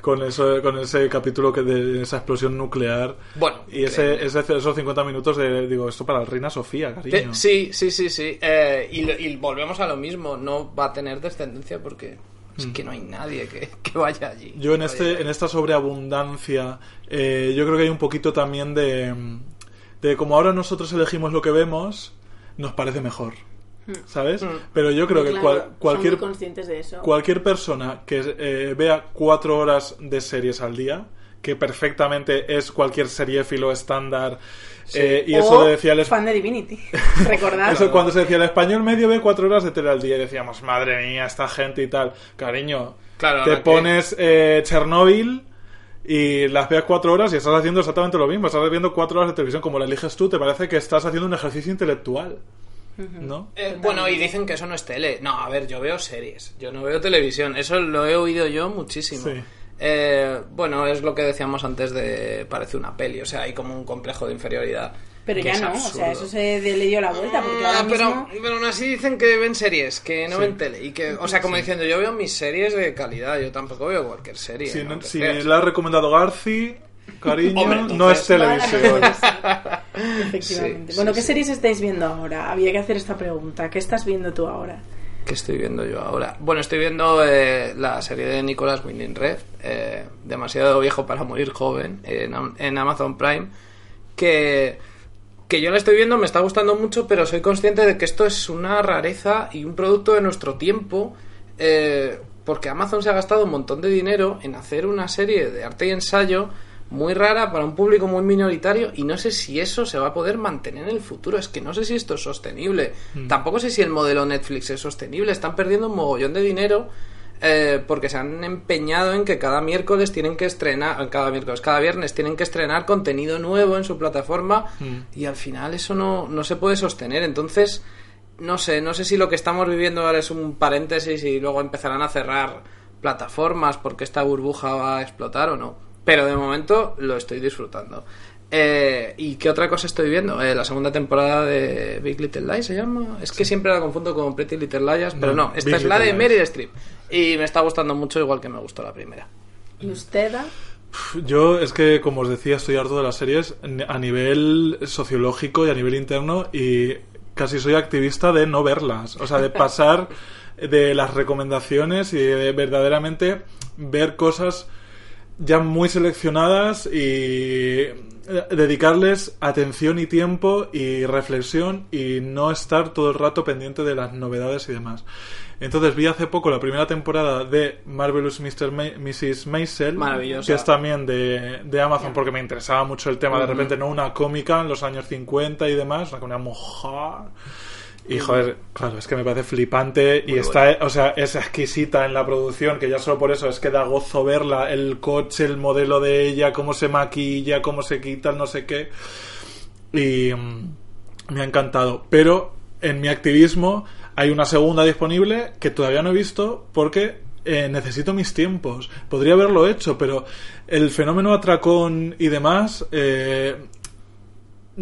Con, eso, con ese capítulo que de esa explosión nuclear. Bueno, Y ese, ese- esos 50 minutos de, digo, esto para la reina Sofía, Te- cariño. sí, sí, sí, sí. Eh, y, y volvemos a lo mismo, no va a tener descendencia porque es que no hay nadie que, que vaya allí. Mm. Yo en este en esta sobreabundancia, eh, yo creo que hay un poquito también de, de como ahora nosotros elegimos lo que vemos, nos parece mejor. ¿Sabes? Pero yo creo que Claro, cual- son cualquier muy conscientes de eso. cualquier persona que eh, vea cuatro horas de series al día, que perfectamente es cualquier seriéfilo estándar, eh, y eso O decía el, fan de Divinity. Recordad. eso cuando se decía el español medio ve cuatro horas de tele al día y decíamos, madre mía, esta gente y tal. Cariño, Claro, te que- pones eh, Chernobyl y las veas cuatro horas y estás haciendo exactamente lo mismo. Estás viendo cuatro horas de televisión como la eliges tú, te parece que estás haciendo un ejercicio intelectual. ¿No? Eh, bueno, y dicen que eso no es tele. No, a ver, yo veo series, yo no veo televisión. Eso lo he oído yo muchísimo. Sí. Eh, bueno, es lo que decíamos antes de parece una peli, o sea, hay como un complejo de inferioridad. Pero ya no, o sea, eso se le dio la vuelta porque ahora Ah, pero, mismo... pero aún así dicen que ven series, que no ven tele. Y que, o sea, como diciendo, yo veo mis series de calidad, yo tampoco veo cualquier serie. Si, ¿no? si la ha recomendado Garci, cariño, Hombre, no es televisión. Efectivamente. Sí, bueno, sí, ¿qué sí. series estáis viendo ahora? Había que hacer esta pregunta. ¿Qué estás viendo tú ahora? ¿Qué estoy viendo yo ahora? Bueno, estoy viendo eh, la serie de Nicolas Winding Red, eh, demasiado viejo para morir joven, en, en Amazon Prime, que, que yo la estoy viendo, me está gustando mucho, pero soy consciente de que esto es una rareza y un producto de nuestro tiempo, eh, porque Amazon se ha gastado un montón de dinero en hacer una serie de arte y ensayo muy rara para un público muy minoritario y no sé si eso se va a poder mantener en el futuro. Es que no sé si esto es sostenible. Mm. Tampoco sé si el modelo Netflix es sostenible. Están perdiendo un mogollón de dinero eh, porque se han empeñado en que cada miércoles tienen que estrenar, cada miércoles, cada viernes tienen que estrenar contenido nuevo en su plataforma Mm. y al final eso no, no se puede sostener. Entonces, no sé, no sé si lo que estamos viviendo ahora es un paréntesis y luego empezarán a cerrar plataformas porque esta burbuja va a explotar o no. Pero de momento lo estoy disfrutando. Eh, ¿Y qué otra cosa estoy viendo? Eh, la segunda temporada de Big Little Lies se llama. Es que siempre la confundo con Pretty Little Liars, pero No, no, esta Big es la de Meryl. Streep. Y me está gustando mucho, igual que me gustó la primera. ¿Y usted? Yo es que, como os decía, estoy harto de las series a nivel sociológico y a nivel interno y casi soy activista de no verlas. O sea, de pasar de las recomendaciones y de verdaderamente ver cosas ya muy seleccionadas y dedicarles atención y tiempo y reflexión y no estar todo el rato pendiente de las novedades y demás. Entonces vi hace poco la primera temporada de Marvelous Mr. Ma- Mrs. Maisel, que es también de, de Amazon porque me interesaba mucho el tema, de repente no una cómica en los años 50 y demás, una mujer. Y joder, claro, es que me parece flipante y está, o sea, es exquisita en la producción, que ya solo por eso es que da gozo verla, el coche, el modelo de ella, cómo se maquilla, cómo se quita, el no sé qué. Y mm, me ha encantado. Pero en mi activismo hay una segunda disponible que todavía no he visto porque eh, necesito mis tiempos. Podría haberlo hecho, pero el fenómeno atracón y demás eh,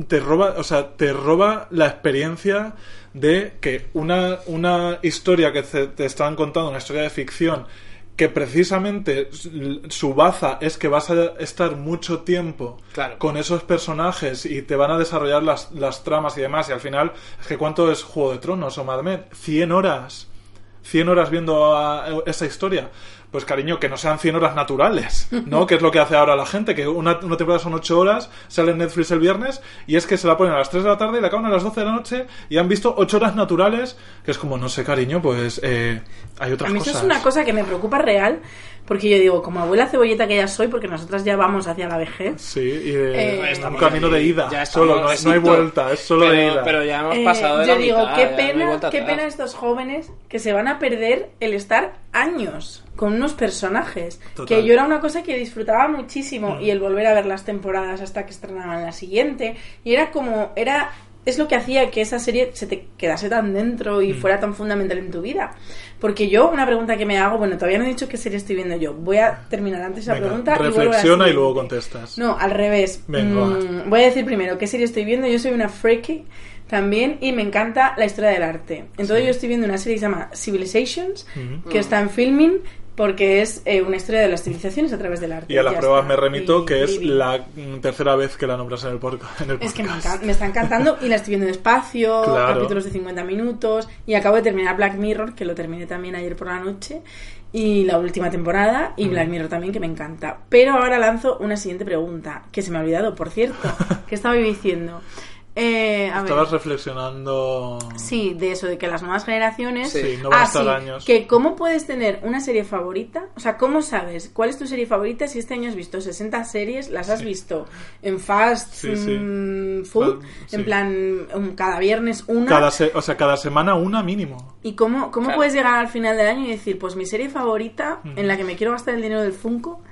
te roba, o sea, te roba la experiencia de que una, una historia que te, te están contando, una historia de ficción, que precisamente su baza es que vas a estar mucho tiempo Claro. con esos personajes y te van a desarrollar las, las tramas y demás, y al final, es que ¿cuánto es Juego de Tronos o Mad Men? 100 horas. 100 horas viendo a- esa historia. Pues cariño, que no sean 100 horas naturales, ¿no? que es lo que hace ahora la gente, que una, una temporada son 8 horas, sale en Netflix el viernes, y es que se la ponen a las 3 de la tarde y la acaban a las 12 de la noche, y han visto 8 horas naturales, que es como, no sé, cariño, pues eh, hay A otras mí eso es una cosa que me preocupa real, porque yo digo, como abuela cebolleta que ya soy, porque nosotras ya vamos hacia la vejez. Sí, y de Eh, un Estamos camino ahí, de ida, ya solo, no, estamos no hay vuelta, es solo pero, de ida. Pero ya hemos Eh, pasado de yo la digo, mitad, qué no pena, qué pena estos jóvenes que se van a perder el estar años con unos personajes. Total. Que yo era una cosa que disfrutaba muchísimo Mm. y el volver a ver las temporadas hasta que estrenaban la siguiente. Y era como, era es lo que hacía que esa serie se te quedase tan dentro y Mm. fuera tan fundamental en tu vida. Porque yo, una pregunta que me hago, bueno, todavía no he dicho qué serie estoy viendo yo. Voy a terminar antes esa Venga, pregunta reflexiona y luego contestas. No, al revés. Venga, Mm, voy a decir primero qué serie estoy viendo. Yo soy una freaky también y me encanta la historia del arte. Entonces Sí. yo estoy viendo una serie que se llama Civilizations, que está en filming porque es eh, una historia de las civilizaciones a través del arte. Y a las Ya pruebas está. me remito, Y- que es y- la mm, tercera vez que la nombras en el, porca- en el podcast. Es que me, encan- me está encantando y la estoy viendo despacio, Claro. capítulos de 50 minutos y acabo de terminar Black Mirror, que lo terminé también ayer por la noche, y la última temporada, y Black Mirror también, que me encanta. Pero ahora lanzo una siguiente pregunta, que se me ha olvidado, por cierto, que estaba yo diciendo. Eh, a ver. Estabas reflexionando. Sí, de eso, de que las nuevas generaciones... Sí, no van a Ah, estar sí, años. Que cómo puedes tener una serie favorita, o sea, ¿cómo sabes cuál es tu serie favorita si este año has visto 60 series, las has Sí. visto en fast Sí, sí. food, en sí. plan um, cada viernes una? Cada se- o sea, cada semana una mínimo. ¿Y cómo, cómo Claro. puedes llegar al final del año y decir, pues mi serie favorita, Mm. en la que me quiero gastar el dinero del Funko,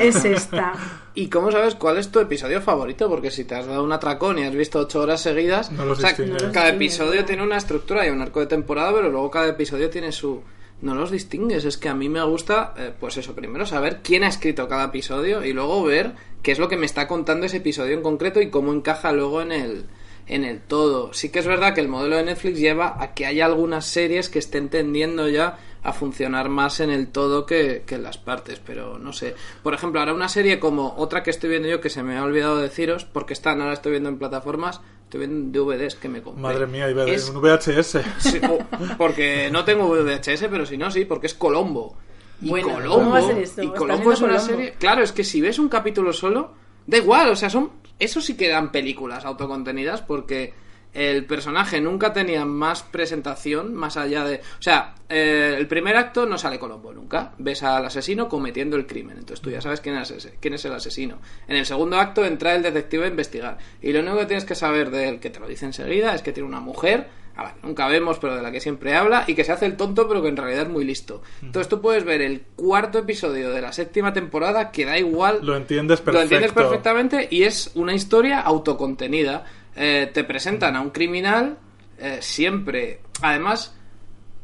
es esta? ¿Y cómo sabes cuál es tu episodio favorito? Porque si te has dado un atracón y has visto ocho horas seguidas, No los o sea, distingues. No los cada episodio tiene una estructura y un arco de temporada, pero luego cada episodio tiene su... No los distingues, es que a mí me gusta, eh, pues eso, primero saber quién ha escrito cada episodio y luego ver qué es lo que me está contando ese episodio en concreto y cómo encaja luego en el, en el todo. Sí que es verdad que el modelo de Netflix lleva a que haya algunas series que estén tendiendo ya a funcionar más en el todo que, que en las partes, pero no sé. Por ejemplo, ahora una serie como otra que estoy viendo yo que se me ha olvidado deciros, porque están, ahora estoy viendo en plataformas, estoy viendo DVDs que me compré. Madre mía, iba Es- un VHS. Sí, o- porque no tengo VHS, pero si no, sí, porque es Colombo. Y Bueno, Colombo, ¿cómo va a ser esto? y ¿Estás Colombo es una Colombo? serie. Claro, es que si ves un capítulo solo, da igual, o sea, son. Eso sí que dan películas autocontenidas porque el personaje nunca tenía más presentación, más allá de... O sea, eh, el primer acto no sale Colombo nunca. Ves al asesino cometiendo el crimen. Entonces tú ya sabes quién es, ese- quién es el asesino. En el segundo acto entra el detective a investigar. Y lo único que tienes que saber de él, que te lo dice enseguida, es que tiene una mujer, a la que nunca vemos, pero de la que siempre habla, y que se hace el tonto, pero que en realidad es muy listo. Entonces tú puedes ver el cuarto episodio de la séptima temporada, que da igual Lo entiendes lo perfecto. entiendes perfectamente y es una historia autocontenida. Eh, te presentan a un criminal eh, siempre. Además,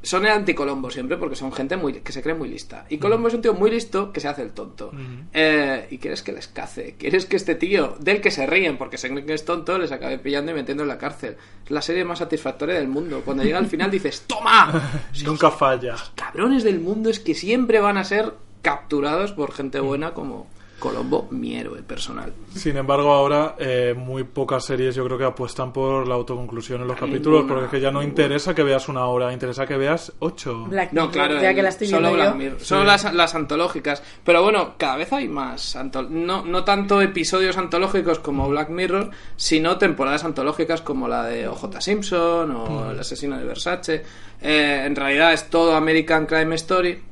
son el anticolombo siempre porque son gente muy que se cree muy lista. Y Colombo es un tío muy listo que se hace el tonto. Eh, y quieres que les cace. Quieres que este tío, del que se ríen porque se creen que es tonto, les acabe pillando y metiendo en la cárcel. Es la serie más satisfactoria del mundo. Cuando llega al final dices, ¡Toma! Nunca falla. cabrones del mundo es que siempre van a ser capturados por gente buena como Colombo, mi héroe personal. Sin embargo, ahora eh, muy pocas series yo creo que apuestan por la autoconclusión en los capítulos, Ninguna, porque es que ya no ninguna. interesa que veas una hora, interesa que veas ocho. Black No, Mirror, claro, ya el- que la estoy solo Black. Mirror. Solo las, las antológicas. Pero bueno, cada vez hay más. no, no tanto episodios antológicos como Black Mirror, sino temporadas antológicas como la de OJ Simpson o El asesino de Versace. Eh, en realidad es todo American Crime Story.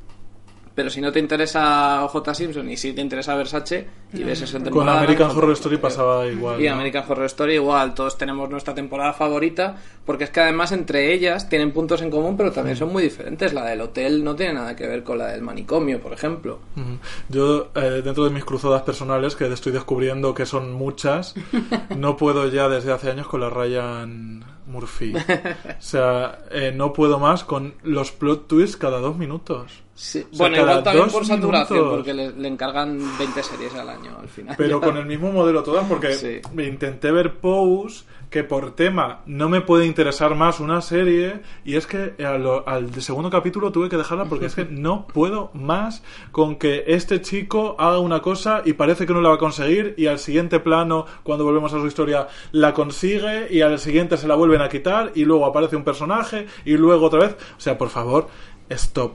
Pero si no te interesa OJ Simpson y si te interesa Versace y ves esa Con temporada. American pues, Horror Story pasaba igual. y ¿no? American Horror Story igual, todos tenemos nuestra temporada favorita, porque es que además entre ellas tienen puntos en común, pero también son muy diferentes. La del hotel no tiene nada que ver con la del manicomio, por ejemplo. Yo, eh, dentro de mis cruzadas personales, que estoy descubriendo que son muchas, no puedo ya desde hace años con la Ryan Murphy. O sea, eh, no puedo más con los plot twists cada dos minutos. Sí. O sea, bueno, igual también por saturación, minutos. porque le, le encargan 20 series al año al final. Pero con el mismo modelo todas, porque Sí. me intenté ver Pose, que por tema no me puede interesar más una serie, y es que al, al segundo capítulo tuve que dejarla porque es que no puedo más con que este chico haga una cosa y parece que no la va a conseguir, y al siguiente plano, cuando volvemos a su historia, la consigue, y al siguiente se la vuelven a quitar, y luego aparece un personaje, y luego otra vez. O sea, por favor, stop.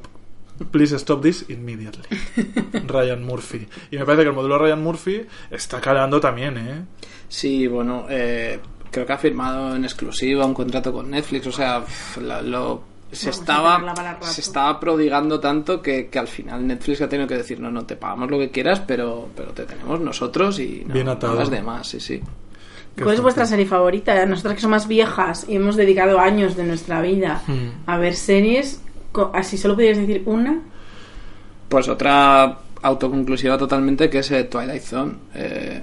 Please stop this immediately. Ryan Murphy. Y me parece que el modelo Ryan Murphy está calando también, ¿eh? Sí, bueno, eh, creo que ha firmado en exclusiva un contrato con Netflix, o sea, la- lo, se, Vamos estaba, se estaba prodigando tanto que, que al final Netflix ha tenido que decir, no, no, te pagamos lo que quieras, pero, pero te tenemos nosotros y no, Bien atado. no las demás, sí, sí. Qué ¿Cuál es vuestra serie favorita? Nosotras que somos más viejas y hemos dedicado años de nuestra vida Hmm. a ver series, así solo pudieras decir una. Pues otra autoconclusiva totalmente que es eh, Twilight Zone. Eh,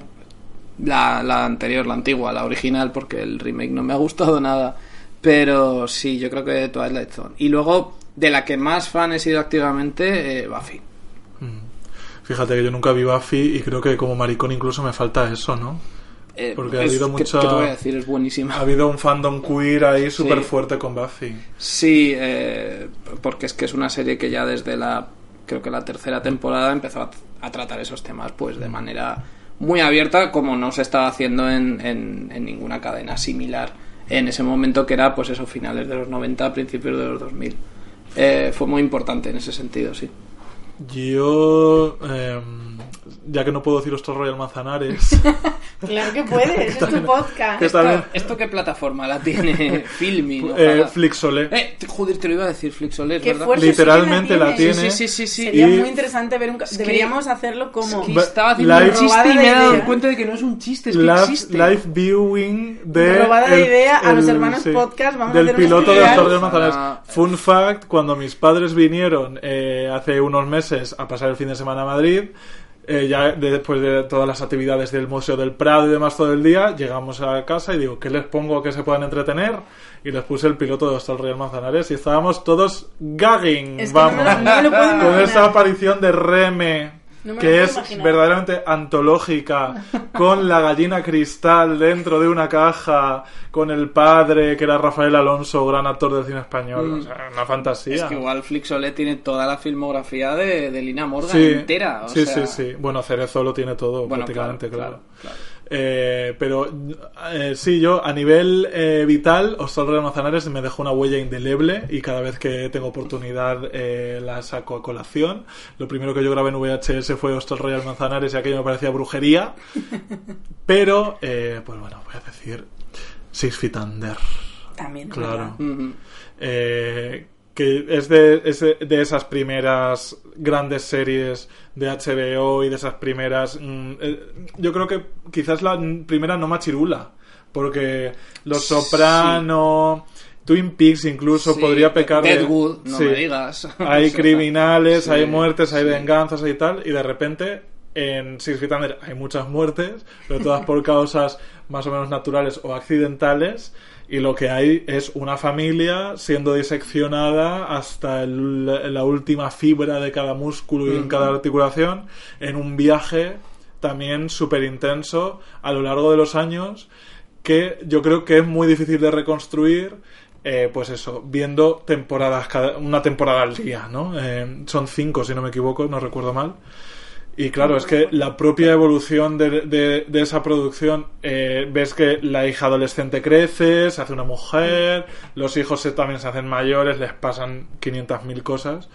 la, la anterior, la antigua, la original, porque el remake no me ha gustado nada. Pero sí, yo creo que Twilight Zone. Y luego, de la que más fan he sido activamente, eh, Buffy. Mm. Fíjate que yo nunca vi Buffy y creo que como maricón incluso me falta eso, ¿no? Eh, Porque ha es- habido ¿qué- mucha- ¿Qué te voy a decir? Es buenísima. Ha habido un fandom queer ahí súper Sí. fuerte con Buffy. Sí, eh, porque es que es una serie que ya desde la, creo que la tercera temporada empezó a, a tratar esos temas pues de manera muy abierta como no se estaba haciendo en, en- en ninguna cadena similar en ese momento que era pues eso, finales de los 90, principios de los 2000. Eh, fue muy importante en ese sentido, sí. Yo, eh, ya que no puedo decir Ostor Royal Manzanares, Claro que puedes, es tu podcast. ¿Esto, esto qué plataforma la tiene? Filmin. eh. Flixolé. Eh, joder, te lo iba a decir, Flixolé, es Qué verdad. fuerte Literalmente sí que la tiene. Sí, sí, sí, sí. Sería Y- muy interesante ver un... que- Deberíamos hacerlo como... Es que estaba haciendo live- un chiste y me de he dado cuenta de que no es un chiste, es que Live, existe. live viewing de Robada de el- idea a los el- hermanos podcast, vamos a del hacer un piloto de. Ostor Royal Manzanares. Ah. Fun fact, cuando mis padres vinieron eh, hace unos meses a pasar el fin de semana a Madrid, eh, ya de- después de todas las actividades del Museo del Prado y demás todo el día, llegamos a casa y digo, ¿qué les pongo que se puedan entretener? Y les puse el piloto de Hostal Real Manzanares y estábamos todos gagging, Es que no vamos, no lo con esa aparición de Reme. No que es imaginar. verdaderamente antológica, con la gallina cristal dentro de una caja, con el padre, que era Rafael Alonso, gran actor del cine español. Mm. O sea, una fantasía. Es que igual Flixolé tiene toda la filmografía de, de Lina Morgan Sí, entera. o sí, sea- sí, sí. Bueno, Cerezo lo tiene todo, Bueno, prácticamente, claro, claro. claro, claro. Eh, pero eh, sí, yo a nivel eh, vital, Hostal Real Manzanares me dejó una huella indeleble y cada vez que tengo oportunidad eh, la saco a colación. Lo primero que yo grabé en VHS fue Hostal Royal Manzanares y aquello me parecía brujería. Pero, eh, pues bueno, voy a decir Six Feet Under. También, Claro. Ujú. Que es de, es de- de esas primeras grandes series de HBO y de esas primeras... mm, eh, yo creo que quizás la primera no machirula, porque Los Sí. Soprano, Twin Peaks incluso Sí, podría pecar de... Deadwood, no Sí. me digas. Hay criminales, hay muertes, hay venganzas y tal, y de repente en Six Feet Under hay muchas muertes, pero todas por causas más o menos naturales o accidentales, y lo que hay es una familia siendo diseccionada hasta el- la última fibra de cada músculo y en cada articulación, en un viaje también súper intenso a lo largo de los años, que yo creo que es muy difícil de reconstruir eh, pues eso, viendo temporadas, cada, una temporada al día, ¿no? Eh, son cinco, si no me equivoco, no recuerdo mal. Y claro, es que la propia evolución de, de- de esa producción, eh, ves que la hija adolescente crece, se hace una mujer, los hijos se- también se hacen mayores, les pasan 500.000 cosas.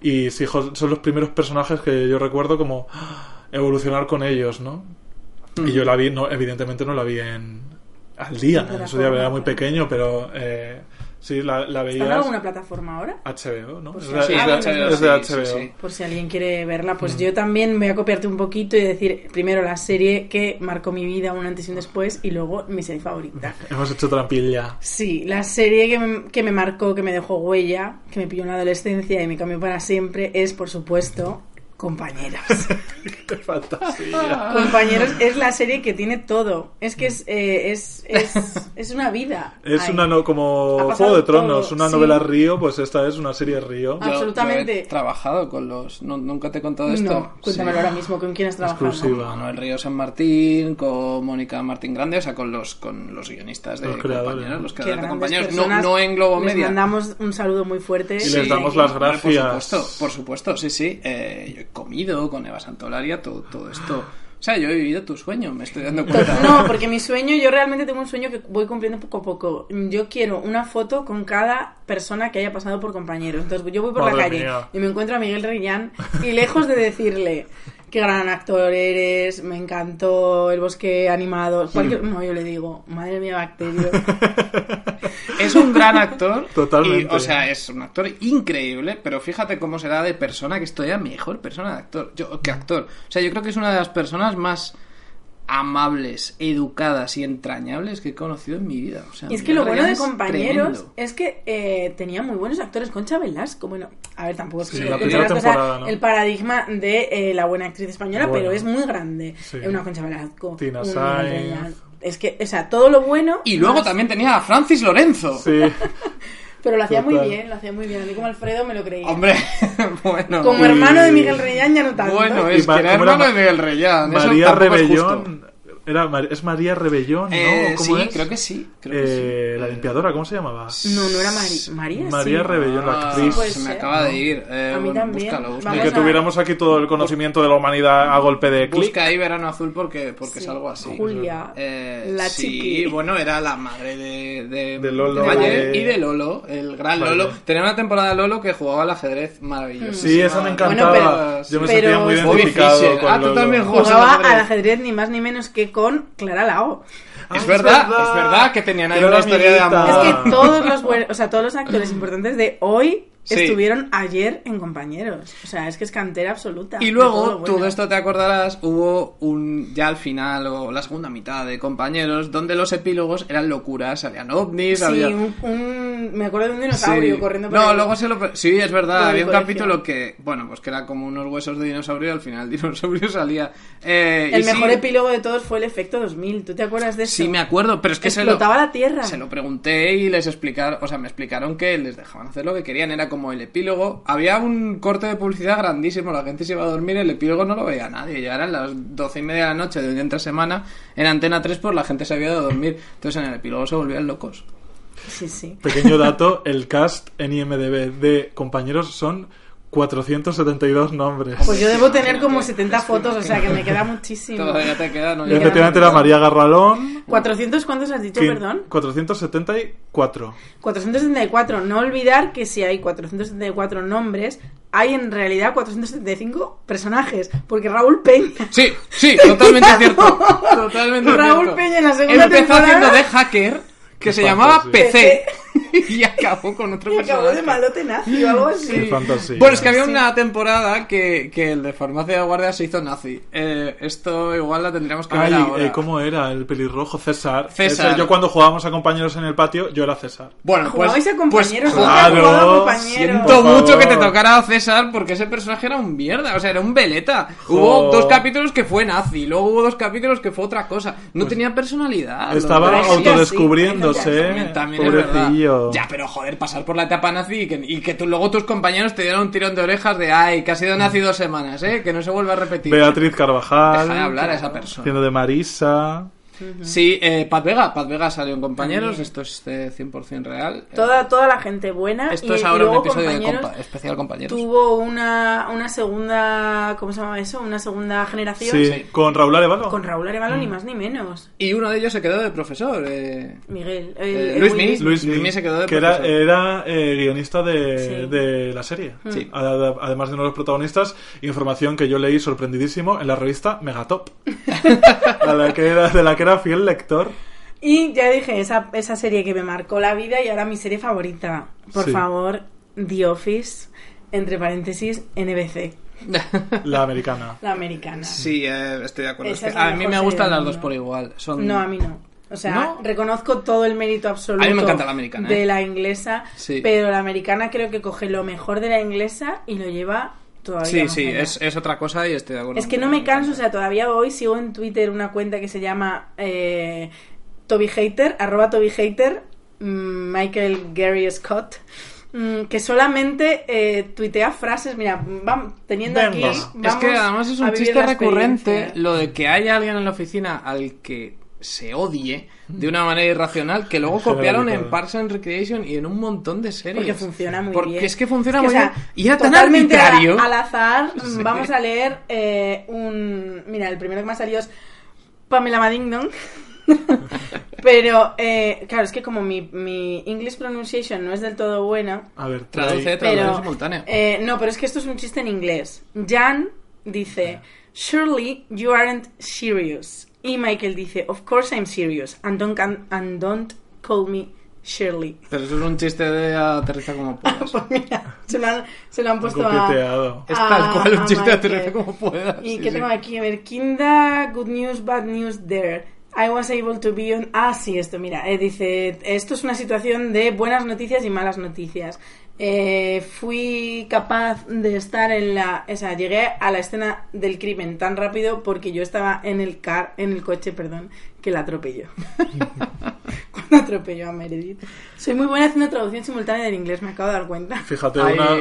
Y jo- son los primeros personajes que yo recuerdo como ¡ah! evolucionar con ellos, ¿no? Y yo la vi, no, evidentemente no la vi en al día, En su día era muy pequeño, pero eh, sí, la, la ¿Está en veías alguna plataforma ahora? HBO, ¿no? Pues Es sí, de, sí, es de- HBO, es de sí, HBO. sí, sí. Por si alguien quiere verla, Mm. pues yo también voy a copiarte un poquito y decir primero la serie que marcó mi vida, un antes y un después, y luego mi serie favorita. Hemos hecho trampilla. Sí, la serie que me, que me marcó, que me dejó huella, que me pilló en la adolescencia y me cambió para siempre, es, por supuesto, Compañeros. ¡Qué fantasía! Compañeros es la serie que tiene todo. Es que es, eh, es, es, es una vida. Es una no, como Juego de Tronos, todo, una sí. novela Río, pues esta es una serie Río. Ah. Absolutamente. Yo he trabajado con los. no- nunca te he contado esto. No, cuéntamelo Sí. ahora mismo, ¿con quién has trabajado? Exclusiva. Manuel Río San Martín, con Mónica Martín Grande, o sea, con los, con los guionistas de Los creadores, compañeros, los creadores de compañeros, no, personas. no en Globo Les Media. mandamos un saludo muy fuerte. Y les damos las gracias. Por supuesto, por supuesto, sí, sí. Eh, yo comido con Eva Santolaria todo, todo esto. O sea, yo he vivido tu sueño, me estoy dando cuenta. No, porque mi sueño, yo realmente tengo un sueño que voy cumpliendo poco a poco. Yo quiero una foto con cada persona que haya pasado por compañeros. Entonces yo voy por la calle mía. y me encuentro a Miguel Reguillán y lejos de decirle qué gran actor eres, me encantó el bosque animado, cualquier... no, yo le digo, madre mía, bacterio. Es un gran actor. Totalmente. y, o sea, es un actor increíble, pero fíjate cómo será de persona que es todavía mejor persona de actor. Yo, que actor. O sea, yo creo que es una de las personas más amables, educadas y entrañables que he conocido en mi vida. O sea, Y es que lo bueno de compañeros tremendo. es que eh, tenía muy buenos actores. Concha Velasco, bueno, a ver, tampoco es que el paradigma de eh, la buena actriz española, Bueno. pero es muy grande. Sí. Eh, Una Concha Velasco, Tina Sainz. Es que, o sea, todo lo bueno. Y luego más- también tenía a Francis Lorenzo. Sí. Pero lo hacía muy bien, lo hacía muy bien. A mí como Alfredo me lo creía. Hombre, bueno. como hermano de Miguel Reyán ya no tanto. Bueno, es que era ¿cómo era hermano Ma- de Miguel Reyán. María. Rebellón. Era, Mar- es María Rebellón, ¿no? Eh, ¿Cómo sí, es? creo que sí. Creo que sí. Eh, La limpiadora, ¿cómo se llamaba? No, no era Mari- María. María sí. Rebellón, la Ah, actriz. puede se me acaba de ir. Eh, A mí bueno, también. Búscalo, búscalo. Y que a- tuviéramos aquí todo el conocimiento de la humanidad a golpe de clic. Busca ahí Verano Azul porque, porque Sí. es algo así. Julia, Eh, la sí, chiqui. bueno, era la madre de, de, De Lolo, Valle de- y de Lolo, el gran Vale. Lolo. Tenía una temporada Lolo que jugaba al ajedrez maravilloso. Sí, esa me encantaba. Bueno, Yo me pero- sentía muy identificado Fischer. con Ah, tú Lolo. también Jugaba al ajedrez ni más ni menos que con Clara Lao. Ah, Es verdad, es verdad que tenían ahí una historia de amor. Es que todos los o sea, todos los actores importantes de hoy Sí. estuvieron ayer en compañeros. O sea, es que es cantera absoluta. Y luego, todo bueno. todo esto te acordarás, hubo un, ya al final, o la segunda mitad de compañeros, donde los epílogos eran locuras, salían ovnis, Sí, había... un, un- me acuerdo de un dinosaurio Sí. corriendo por No, luego se lo... Sí, es verdad, había un colegio. capítulo que, bueno, pues que era como unos huesos de dinosaurio y al final el dinosaurio salía... Eh, El y mejor epílogo de todos fue el efecto 2000. ¿Tú te acuerdas de eso? Sí, me acuerdo, pero es que se lo, la Tierra. se lo pregunté y les explicaron, o sea, me explicaron que les dejaban hacer lo que querían, era como el epílogo. Había un corte de publicidad grandísimo, la gente se iba a dormir, el epílogo no lo veía nadie, ya eran las doce y media de la noche de un día entre semana, en Antena 3 pues la gente se había ido a dormir, entonces en el epílogo se volvían locos. Sí, sí. Pequeño dato, el cast en IMDB de compañeros son 472 nombres. Pues yo debo tener como 70 fotos, o sea que me queda muchísimo. Todavía te queda, ¿no? Y efectivamente era María Garralón. ¿400 cuántos has dicho, quin- perdón? 474. 474. No olvidar que si hay 474 nombres, hay en realidad 475 personajes. Porque Raúl Peña. Sí, sí, totalmente cierto. Totalmente Raúl cierto. Peña en la segunda Empezó temporada. haciendo de hacker que se llamaba. PC y acabó con otro Y acabó de personaje. malote nazi o algo así. Fantasía. Bueno, es que había Sí. una temporada que, que el de farmacia de guardia se hizo nazi. Eh, esto igual la tendríamos que ver Ay, ahora. eh, ¿cómo era? El pelirrojo, César. César. Ese, yo cuando jugábamos a compañeros en el patio, yo era César. Bueno, pues, Jugabais a compañeros, pues, claro, a compañeros. Siento mucho que te tocara a César porque ese personaje era un mierda, o sea, era un veleta. Jo. Hubo dos capítulos que fue nazi, luego hubo dos capítulos que fue otra cosa. No tenía personalidad. Pues Estaba los También, es verdad. Pobrecillo. Ya, pero joder, pasar por la etapa nazi y que, y que tú, luego tus compañeros te dieron un tirón de orejas de ay, que ha sido nazi dos semanas, ¿eh? Que no se vuelva a repetir. Beatriz Carvajal. Deja de hablar a esa persona. Haciendo de Marisa. Sí, eh, Pat Vega, Pat Vega salió en compañeros, esto es eh, 100% real. Eh, Toda, toda la gente buena. esto y, es y ahora un episodio de compa- especial compañeros. Tuvo una, una segunda. ¿Cómo se llama eso? Una segunda generación. Sí, Sí. con Raúl Arevalo. Con Raúl Arevalo, Mm. ni más ni menos. Y uno de ellos se quedó de profesor. Eh, Miguel. el- Eh, Luis Willy. Luis Luis Luis Mi, se quedó de que era, profesor. era eh, guionista de, Sí. de la serie. Sí. Ad- Además de uno de los protagonistas, información que yo leí sorprendidísimo en la revista Megatop, a la que era, de la que era fiel lector. Y ya dije, esa, esa serie que me marcó la vida y ahora mi serie favorita. Por Sí. favor, The Office, entre paréntesis, NBC, La americana. la americana. sí, eh, estoy de acuerdo. Es que a mí me gustan las dos por igual. Son... No, a mí no. O sea, ¿No? reconozco todo el mérito absoluto A mí me encanta la americana, de ¿eh? la inglesa, Sí. pero la americana creo que coge lo mejor de la inglesa y lo lleva todavía Sí, sí, es, es otra cosa y estoy de acuerdo. Es que no me canso, o sea, todavía hoy sigo en Twitter una cuenta que se llama eh, Toby Hater, arroba Toby Hater, mm, Michael Gary Scott, mm, que solamente eh, tuitea frases, mira, vamos, teniendo aquí... Es que además es un chiste recurrente lo de que haya alguien en la oficina al que se odie de una manera irracional que luego copiaron en. Parks and Recreation y en un montón de series. Porque funciona muy Porque bien. es que funciona Es que, muy o sea, bien. Y era tan totalmente al- arbitrario. Al, azar, Sí. vamos a leer eh, un... Mira, el primero que me ha salido es Pamela Madignon. Pero, eh, claro, es que como mi, mi English pronunciation no es del todo buena, A ver, Traduce, traduce pero simultáneo. eh, no, pero es que esto es un chiste en inglés. Jan dice, surely you aren't serious. Y Michael dice, of course I'm serious. And don't, can- and don't call me Shirley. Pero eso es un chiste de aterriza como puedas. Pues mira, se lo han, se lo han puesto a. Es tal cual un chiste de aterriza como puedas. ¿Y sí, qué sí. tengo aquí? A ver, Kinda, good news, bad news there. I was able to be on... Ah, sí, esto, mira. eh, dice, esto es una situación de buenas noticias y malas noticias. Eh, fui capaz de estar en la... O sea, llegué a la escena del crimen tan rápido porque yo estaba en el car, en el coche, perdón, que la atropelló. Cuando atropelló a Meredith. Soy muy buena haciendo traducción simultánea del inglés, me acabo de dar cuenta. Fíjate, Hay- una,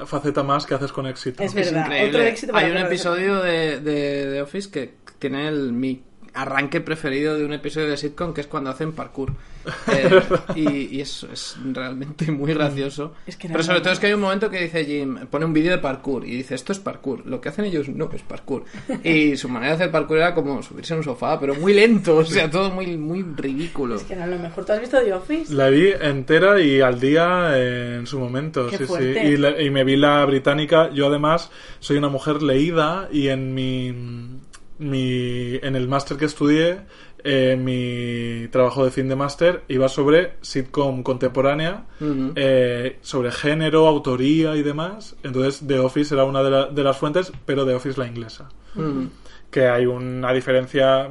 una faceta más que haces con éxito. Es Es verdad. increíble. Otro éxito para Hay un episodio de, de, de Office que tiene el, mi arranque preferido de un episodio de sitcom que es cuando hacen parkour. Eh, y, y eso es realmente muy gracioso. Es que Pero sobre todo es que hay un momento que dice Jim, pone un vídeo de parkour y dice, esto es parkour. Lo que hacen ellos no es parkour. Y su manera de hacer parkour era como subirse en un sofá, pero muy lento, o sea, todo muy, muy ridículo. Es que era lo mejor. ¿Tú has visto The Office? La vi entera y al día en su momento, Qué sí, sí. fuerte. Y, la- y me vi la británica. Yo además soy una mujer leída y en mi, mi en el máster que estudié, eh, mi trabajo de fin de máster iba sobre sitcom contemporánea, eh, sobre género, autoría y demás. Entonces The Office era una de, la- de las fuentes, pero The Office la inglesa. Que hay una diferencia,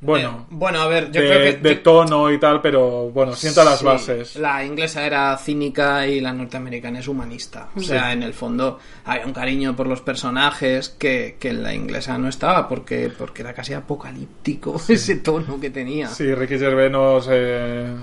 bueno, Eh, bueno, a ver, yo de, creo que... de tono y tal, pero bueno, sienta las Sí, bases. La inglesa era cínica y la norteamericana es humanista. O sea, en el fondo había un cariño por los personajes que, que en la inglesa no estaba porque, porque era casi apocalíptico ese tono que tenía. Sí, Ricky Gervais nos, eh,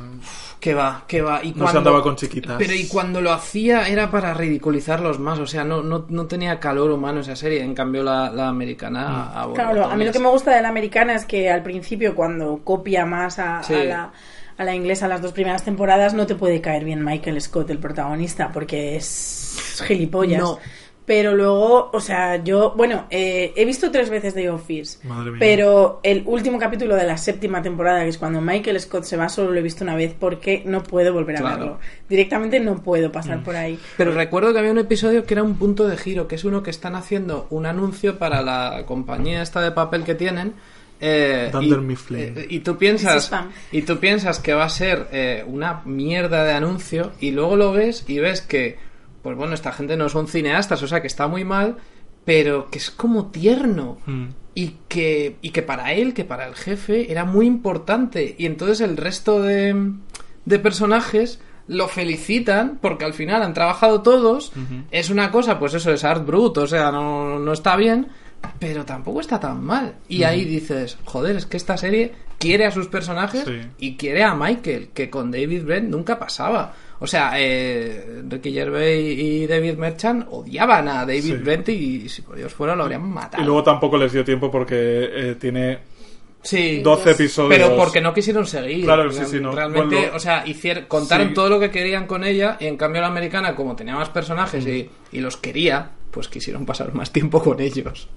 Que va, que va. Y no se cuando- andaba con chiquitas. Pero y cuando lo hacía era para ridiculizarlos más, o sea, no, no, no tenía calor humano esa serie, en cambio la, la americana a Claro, a mí lo que me gusta de la americana es que al principio cuando copia más a, Sí. a la, a la inglesa las dos primeras temporadas, no te puede caer bien Michael Scott, el protagonista, porque es gilipollas. No. Pero luego, o sea, yo, bueno, eh, he visto tres veces The Office, Madre mía. pero el último capítulo de la séptima temporada, que es cuando Michael Scott se va, solo lo he visto una vez porque no puedo volver a Claro. verlo. Directamente no puedo Mm. pasar por ahí. Pero recuerdo que había un episodio que era un punto de giro, que es uno que están haciendo un anuncio para la compañía esta de papel que tienen. Eh, Dunder y, Mifflin. eh, y tú piensas y tú piensas que va a ser eh, una mierda de anuncio y luego lo ves y ves que pues bueno esta gente no son cineastas o sea que está muy mal pero que es como tierno Mm. y que, y que para él, que para el jefe, era muy importante. Y entonces el resto de, de personajes lo felicitan porque al final han trabajado todos. Es una cosa, pues eso es art brut, o sea, no, no está bien, pero tampoco está tan mal. Y ahí dices, joder, es que esta serie quiere a sus personajes Sí. y quiere a Michael, que con David Brent nunca pasaba. O sea, eh, Ricky Gervais y David Merchant odiaban a David Sí. Brent y, si por Dios fuera lo habrían matado. Y luego tampoco les dio tiempo porque eh, tiene Sí. 12 episodios. Pero porque no quisieron seguir. Claro, sí, Real- sí, no. Realmente, Bueno, o sea, hicieron, contaron sí. todo lo que querían con ella y en cambio la americana, como tenía más personajes y, y los quería, pues quisieron pasar más tiempo con ellos.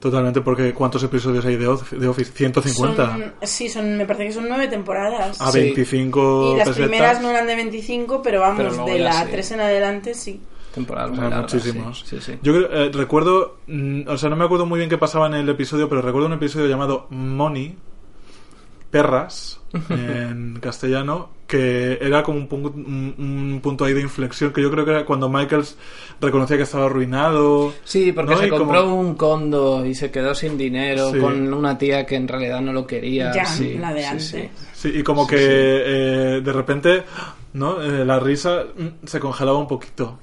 Totalmente, porque ¿cuántos episodios hay de Office? De Office? 150. Son, sí, son, me parece que son nueve temporadas. A Sí. 25 y las pesetas. primeras no eran de 25, pero vamos, Pero de la sí. 3 en adelante sí. Temporadas O muy sea, largas, muchísimos. sí, sí, sí. Yo eh, recuerdo, mm, o sea, no me acuerdo muy bien qué pasaba en el episodio, pero recuerdo un episodio llamado Money, Perras, en castellano, que era como un, punto- un- un punto ahí de inflexión, que yo creo que era cuando Michaels reconocía que estaba arruinado. Sí, porque ¿no? se Y como- compró un condo y se quedó sin dinero Sí. con una tía que en realidad no lo quería. Ya, sí, la de sí, antes. sí. Sí, y como que eh, de repente, ¿no? Eh, la risa mm, se congelaba un poquito.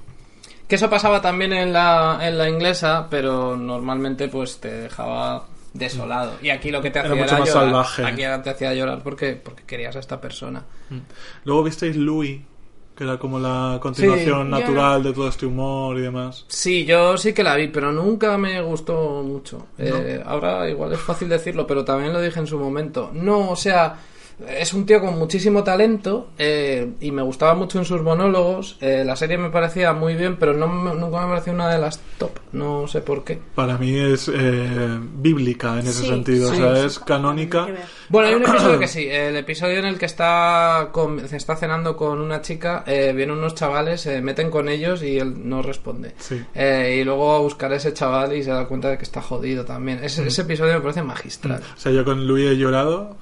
Que eso pasaba también en la, en la inglesa, pero normalmente pues te dejaba desolado. Y aquí lo que te Era hacía mucho era más llorar. salvaje. Aquí te hacía llorar porque, porque querías a esta persona. Luego visteis Louis, que era como la continuación Sí. natural de todo este humor y demás. Sí, yo sí que la vi, pero nunca me gustó mucho. Eh, ahora igual es fácil decirlo, pero también lo dije en su momento. No, o sea, es un tío con muchísimo talento eh, y me gustaba mucho en sus monólogos. Eh, la serie me parecía muy bien, pero no me- nunca me pareció una de las top. No sé por qué. Para mí es eh, bíblica en ese Sí, sentido, sí, o sea, sí. es canónica. Bueno, hay un episodio que sí, el episodio en el que está, con- se está cenando con una chica, eh, vienen unos chavales, se meten con ellos y él no responde. Sí. Eh, y luego va a buscar a ese chaval y se da cuenta de que está jodido también. Ese, ese episodio me parece magistral. O sea, yo con Louis he llorado.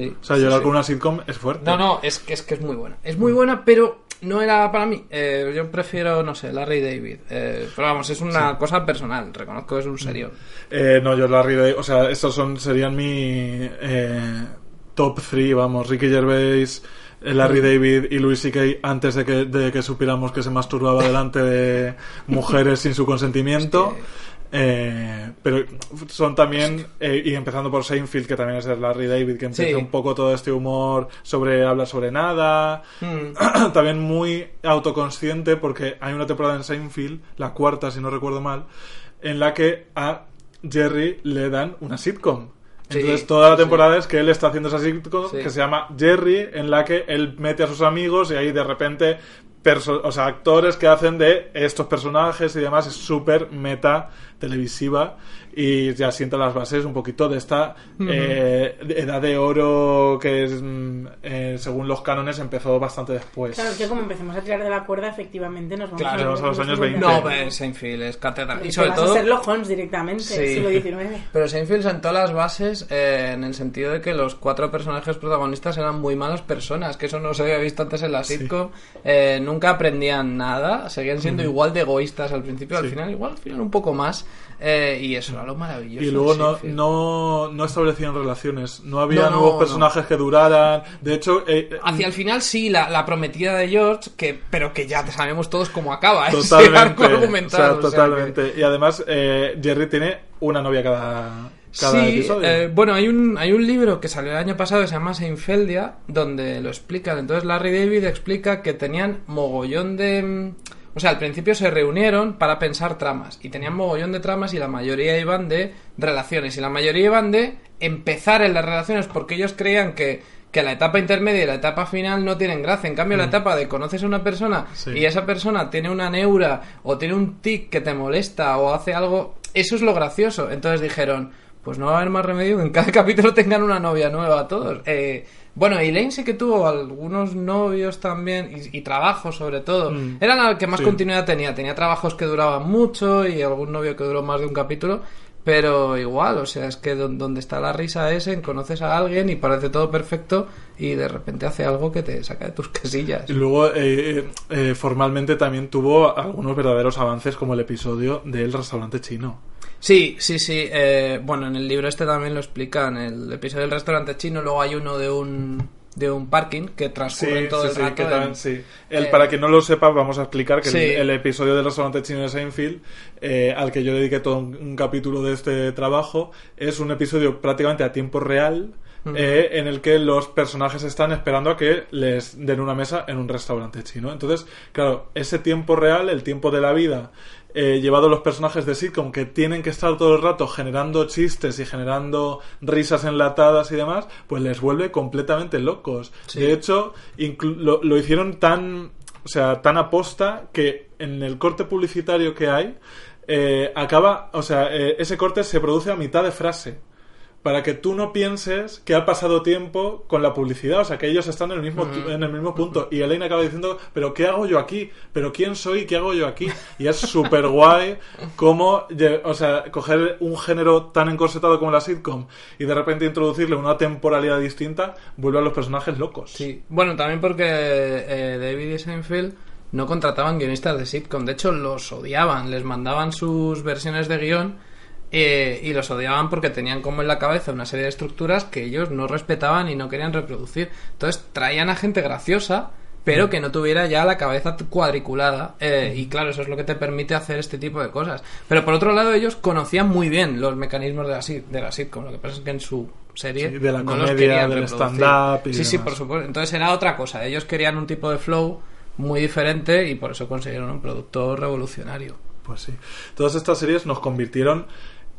Sí, O sea, sí, llorar sí. con una sitcom es fuerte. No, no, es que, es que es muy buena. Es muy buena, pero no era para mí. Eh, yo prefiero, no sé, Larry David. Eh, pero vamos, es una cosa personal. Reconozco que es un serio. Eh, no, yo Larry David, o sea, estos son, serían mi eh, top 3, vamos, Ricky Gervais, eh, Larry David y Louis C.K. antes de que, de que supiéramos que se masturbaba delante de mujeres sin su consentimiento. Eh, pero son también, eh, y empezando por Seinfeld, que también es de Larry David, que empieza Sí. un poco todo este humor sobre habla sobre nada, Mm. también muy autoconsciente porque hay una temporada en Seinfeld, la cuarta si no recuerdo mal, en la que a Jerry le dan una sitcom. Sí, Entonces toda la sí. temporada es que él está haciendo esa sitcom que se llama Jerry, en la que él mete a sus amigos y ahí de repente o sea, actores que hacen de estos personajes y demás es súper meta televisiva y ya sienta las bases un poquito de esta eh, edad de oro que es, mm, eh, según los cánones empezó bastante después. Claro, que como empecemos a tirar de la cuerda, efectivamente nos vamos Claro, a los años 20. No, pues Seinfeld es catedral. Y sobre vas a todo. ser Holmes directamente, Sí. siglo XIX. Pero Seinfeld sentó las bases eh, en el sentido de que los cuatro personajes protagonistas eran muy malas personas, que eso no se había visto antes en la sitcom. Eh, nunca aprendían nada, seguían siendo igual de egoístas al principio, al Sí. final igual, al final un poco más. Eh, y eso era lo maravilloso. Y luego no, no, no establecían relaciones, no había No, nuevos personajes que duraran. De hecho, eh, Hacia el final sí, la, la prometida de George, que pero que ya sabemos todos cómo acaba ese totalmente, arco o sea, argumental. o sea que- totalmente. Y además, eh, Jerry tiene una novia cada, cada sí, episodio. eh, bueno, hay un, hay un libro que salió el año pasado que se llama Seinfeldia, donde lo explican. Entonces Larry David explica que tenían mogollón de... mm, O sea, al principio se reunieron para pensar tramas y tenían mogollón de tramas y la mayoría iban de relaciones y la mayoría iban de empezar en las relaciones porque ellos creían que, que la etapa intermedia y la etapa final no tienen gracia. En cambio, la etapa de conoces a una persona Sí. y esa persona tiene una neura o tiene un tic que te molesta o hace algo, eso es lo gracioso. Entonces dijeron, pues no va a haber más remedio que en cada capítulo tengan una novia nueva todos. Eh, bueno, Elaine sí que tuvo algunos novios también y, y trabajos sobre todo. Mm. Eran las que más Sí. continuidad tenía. Tenía trabajos que duraban mucho y algún novio que duró más de un capítulo. Pero igual, o sea, es que don- donde está la risa es en conoces a alguien y parece todo perfecto y de repente hace algo que te saca de tus casillas. Y luego, eh, eh, eh, formalmente también tuvo algunos verdaderos avances, como el episodio del restaurante chino. Sí, sí, sí. eh, bueno, en el libro este también lo explican. El episodio del restaurante chino, luego hay uno de un de un parking que transcurre todo el rato. que en- también- sí. El, eh, para quien no lo sepa, vamos a explicar que el- Sí. el, episodio del restaurante chino de Seinfeld, eh, al que yo dediqué todo un, un capítulo de este trabajo, es un episodio prácticamente a tiempo real. eh, en el que los personajes están esperando a que les den una mesa en un restaurante chino. Entonces, claro, ese tiempo real, el tiempo de la vida, eh, llevado los personajes de sitcom que tienen que estar todo el rato generando chistes y generando risas enlatadas y demás, pues les vuelve completamente locos. Sí. De hecho, lo hicieron tan, o sea, tan aposta que en el corte publicitario que hay, eh, acaba, o sea, eh, ese corte se produce a mitad de frase. Para que tú no pienses que ha pasado tiempo con la publicidad, o sea, que ellos están en el mismo, en el mismo punto. Y Elaine acaba diciendo, pero ¿qué hago yo aquí? ¿Pero quién soy? ¿Qué hago yo aquí? Y es súper guay cómo, lle- o sea, coger un género tan encorsetado como la sitcom y de repente introducirle una temporalidad distinta, vuelve a los personajes locos. Sí, bueno, también porque eh, David y Seinfeld no contrataban guionistas de sitcom, de hecho los odiaban, les mandaban sus versiones de guion eh, y los odiaban porque tenían como en la cabeza una serie de estructuras que ellos no respetaban y no querían reproducir. Entonces traían a gente graciosa, pero que no tuviera ya la cabeza cuadriculada. eh, y claro, eso es lo que te permite hacer este tipo de cosas. Pero por otro lado, ellos conocían muy bien los mecanismos de la, sit- de la sitcom. Lo que pasa es que en su serie Sí, de la no comedia, del stand-up Sí, sí, por supuesto. Entonces era otra cosa. Ellos querían un tipo de flow muy diferente y por eso consiguieron un producto revolucionario. Pues sí. Todas estas series nos convirtieron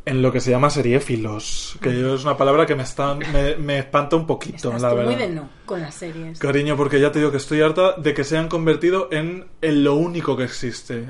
en lo que se llama seriéfilos, que yo es una palabra que me, está, me, me espanta un poquito, Estás la tú verdad. muy de no con las series. Cariño, porque ya te digo que estoy harta de que se han convertido en, en lo único que existe.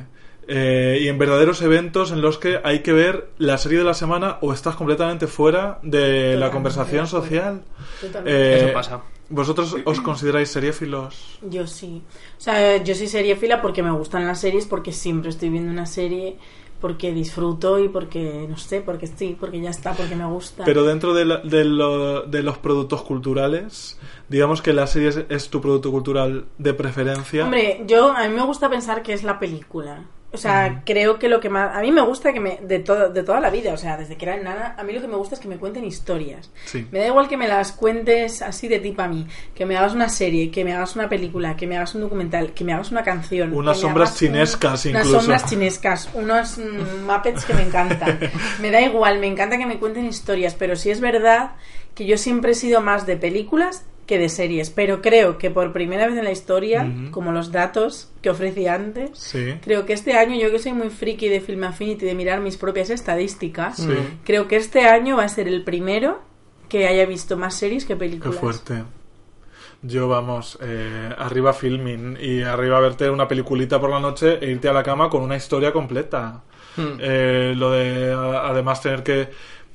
Eh, y en verdaderos eventos en los que hay que ver la serie de la semana o estás completamente fuera de la conversación social. Totalmente. Eh, Eso pasa. ¿Vosotros os consideráis seriéfilos? Yo sí. O sea, yo soy seriefila porque me gustan las series, porque siempre estoy viendo una serie, porque disfruto y porque, no sé, porque sí, porque ya está, porque me gusta. Pero dentro de, la- de lo- de los productos culturales, digamos que la serie es, es tu producto cultural de preferencia. Hombre, yo a mí me gusta pensar que es la película. O sea, creo que lo que más a mí me gusta que me de todo de toda la vida, o sea, desde que era nada, a mí lo que me gusta es que me cuenten historias. Sí. Me da igual que me las cuentes así de tipo a mí, que me hagas una serie, que me hagas una película, que me hagas un documental, que me hagas una canción, Unas sombras hagas un- chinescas unas incluso. sombras chinescas, unos mm, Muppets que me encantan. me da igual, me encanta que me cuenten historias, pero sí es verdad que yo siempre he sido más de películas que de series, pero creo que por primera vez en la historia, como los datos que ofrecí antes, Sí. creo que este año, yo que soy muy friki de Film Affinity, de mirar mis propias estadísticas, Sí. creo que este año va a ser el primero que haya visto más series que Qué películas. fuerte. Yo, vamos, eh, arriba filming y arriba verte una peliculita por la noche e irte a la cama con una historia completa. Hmm. Eh, lo de además tener que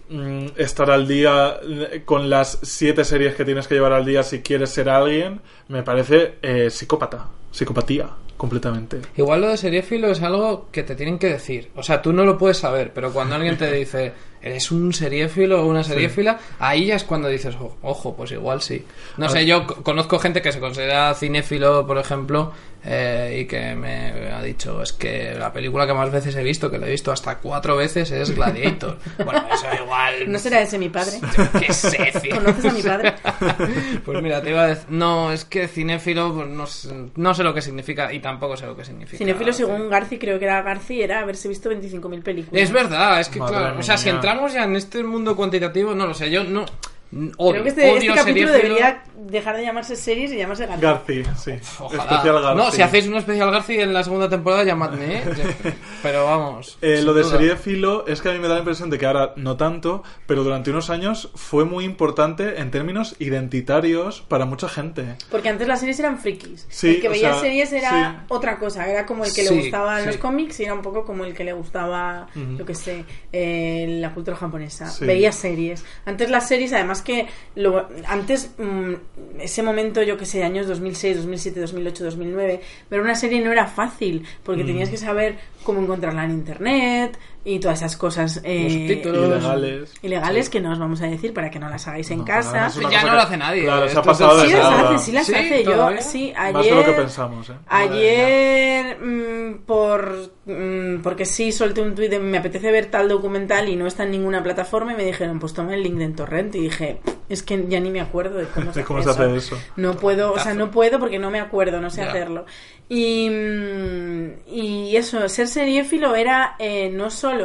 mm, estar al día eh, con las siete series que tienes que llevar al día si quieres ser alguien, me parece eh, psicópata, psicopatía, completamente. Igual lo de seriéfilo es algo que te tienen que decir. O sea, tú no lo puedes saber, pero cuando alguien te dice, eres un seriéfilo o una seriéfila, ahí ya es cuando dices, "Oh, ojo, pues igual sí. No A sé, yo co- conozco gente que se considera cinéfilo, por ejemplo, eh, y que me ha dicho, es que la película que más veces he visto, que la he visto hasta cuatro veces, es Gladiator. bueno, eso igual... ¿No será ese mi padre? Yo qué sé. ¿Conoces a mi padre? Pues mira, te iba a decir, no, es que cinéfilo, pues no, sé- no sé lo que significa y tampoco sé lo que significa. Cinefilo, según Garci, creo que era Garci, era haberse visto 25.000 películas. Es verdad, es que Madre claro, o sea, si entramos ya en este mundo cuantitativo, no lo sé, yo no Odio, Creo que este, este capítulo debería dejar de llamarse series y llamarse García. Garci, sí. Ojalá. Especial Garci. No, si hacéis un especial García en la segunda temporada, llamadme, ¿eh? Pero vamos. Eh, lo de duda. serie filo es que a mí me da la impresión de que ahora no tanto, pero durante unos años fue muy importante en términos identitarios para mucha gente. Porque antes las series eran frikis. Sí, el que o veía sea, series era sí. otra cosa. Era como el que Sí, le gustaban sí. los cómics y era un poco como el que le gustaba, yo que sé, eh, la cultura japonesa. Sí. Veía series. Antes las series, además que lo, antes, mm, ese momento, yo que sé, años 2006, 2007, 2008, 2009, ver una serie no era fácil porque Mm. tenías que saber cómo encontrarla en internet y todas esas cosas eh, títulos. Ilegales. ilegales que no os vamos a decir para que no las hagáis en No, casa. Ya no lo hace nadie. Claro, se ha pasado Sí las hace, sí las Sí, hace. Yo, todavía. sí, Más de ayer. lo que pensamos, ¿eh? Ayer, mm, por mm, porque sí solté un tuit de me apetece ver tal documental y no está en ninguna plataforma y me dijeron, pues toma el link de en torrent y dije, es que ya ni me acuerdo de cómo se, De cómo hace, se hace eso. eso. No puedo, o sea, no puedo porque no me acuerdo, no sé Ya. hacerlo. Y, mm, y eso, ser seriéfilo era eh, no solo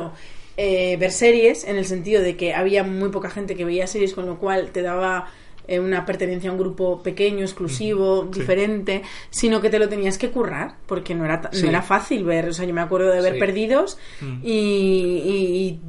eh, ver series, en el sentido de que había muy poca gente que veía series, con lo cual te daba eh, una pertenencia a un grupo pequeño, exclusivo, Sí. diferente, sino que te lo tenías que currar, porque no era, Sí. no era fácil ver. O sea, yo me acuerdo de ver Sí. Perdidos Mm. y, y- y,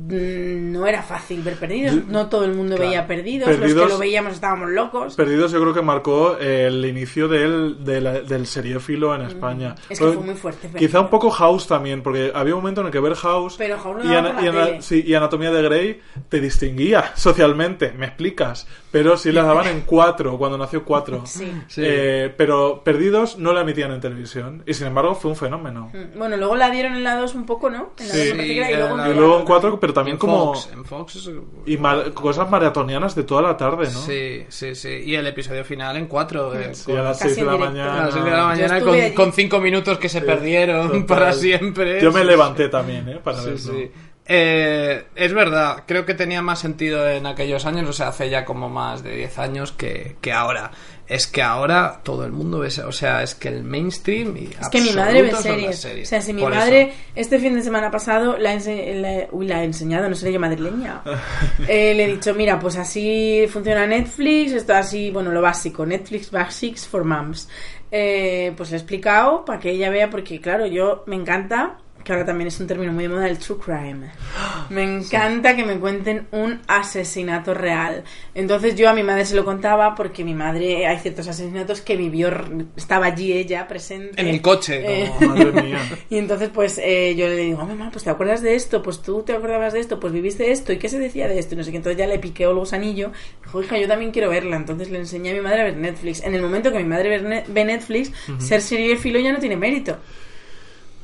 no era fácil ver Perdidos. Yo- No todo el mundo Claro. veía Perdidos, los que lo veíamos estábamos locos. Perdidos yo creo que marcó el inicio del, del seriéfilo en España. Mm. Es que Pero fue muy fuerte. Quizá un poco House también, porque había un momento en el que ver House Pero House no y, daba ana- por la y ana- tele. sí, y Anatomía de Grey te distinguía socialmente, me explicas. Pero sí las daban en cuatro, cuando nació cuatro. Sí. Sí. Eh, pero Perdidos no la emitían en televisión. Y sin embargo fue un fenómeno. Mm, Bueno, luego la dieron en la 2 un poco, ¿no? En la Sí. 2 me parece que era, y luego, en Y luego en cuatro, pero también en como... Fox, en Fox Y mar- cosas maratonianas de toda la tarde, ¿no? Sí, sí, sí. Y el episodio final en cuatro. eh, Sí, con- a las 6 de la directo. a mañana. las seis de la mañana con, cinco minutos que se perdieron Total. para siempre. Yo me levanté también, ¿eh? Para Sí, verlo. sí. Eh, es verdad, creo que tenía más sentido en aquellos años, o sea, hace ya como más de 10 años que, que ahora. Es que ahora todo el mundo ve, o sea, es que el mainstream y Es que mi madre ve series. O sea, si mi Por madre eso. este fin de semana pasado la, ha ense- la- uy, la ha enseñado, no seré yo madrileña. Eh, le he dicho, mira, pues así funciona Netflix, esto así, bueno, lo básico, Netflix Basics for Moms. Eh, pues le he explicado para que ella vea, porque claro, yo me encanta, que ahora también es un término muy de moda, el true crime. Me encanta que me cuenten un asesinato real. Entonces yo a mi madre se lo contaba porque mi madre, hay ciertos asesinatos que vivió, estaba allí ella presente. En el coche, Eh, como- Madre mía. y entonces, pues eh, yo le digo, mamá, pues te acuerdas de esto, pues tú te acordabas de esto, pues viviste esto, ¿y qué se decía de esto? Y no sé qué. Entonces ya le piqué el gusanillo. Dijo, hija, yo también quiero verla. Entonces le enseñé a mi madre a ver Netflix. En el momento que mi madre ve ne- ve Netflix, ser seriéfilo ya no tiene mérito.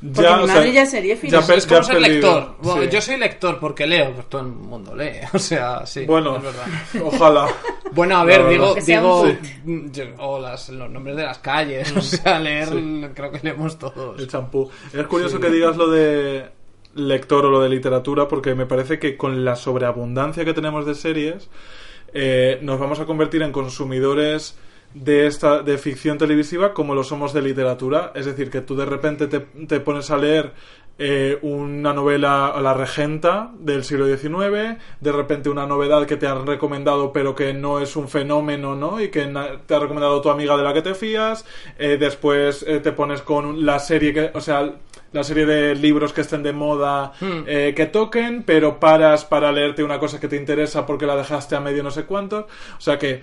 Porque mi o madre sea, ya ya Es per- es como ya ser lector. Bueno, sí. Yo soy lector porque leo, pues todo el mundo lee. O sea, sí. Bueno, es verdad. ojalá. Bueno, a ver, digo, digo, un mm, o las, los nombres de las calles, o sea, leer, creo que leemos todos. El champú. Es curioso que digas lo de lector o lo de literatura, porque me parece que con la sobreabundancia que tenemos de series, eh, nos vamos a convertir en consumidores de esta de ficción televisiva como lo somos de literatura. Es decir, que tú de repente te, te pones a leer eh, una novela La Regenta del siglo XIX, de repente una novedad que te han recomendado pero que no es un fenómeno, ¿no? Y que te ha recomendado tu amiga de la que te fías, eh, después eh, te pones con la serie que, o sea, la serie de libros que estén de moda Hmm. eh, que toquen, pero paras para leerte una cosa que te interesa porque la dejaste a medio no sé cuántos. O sea que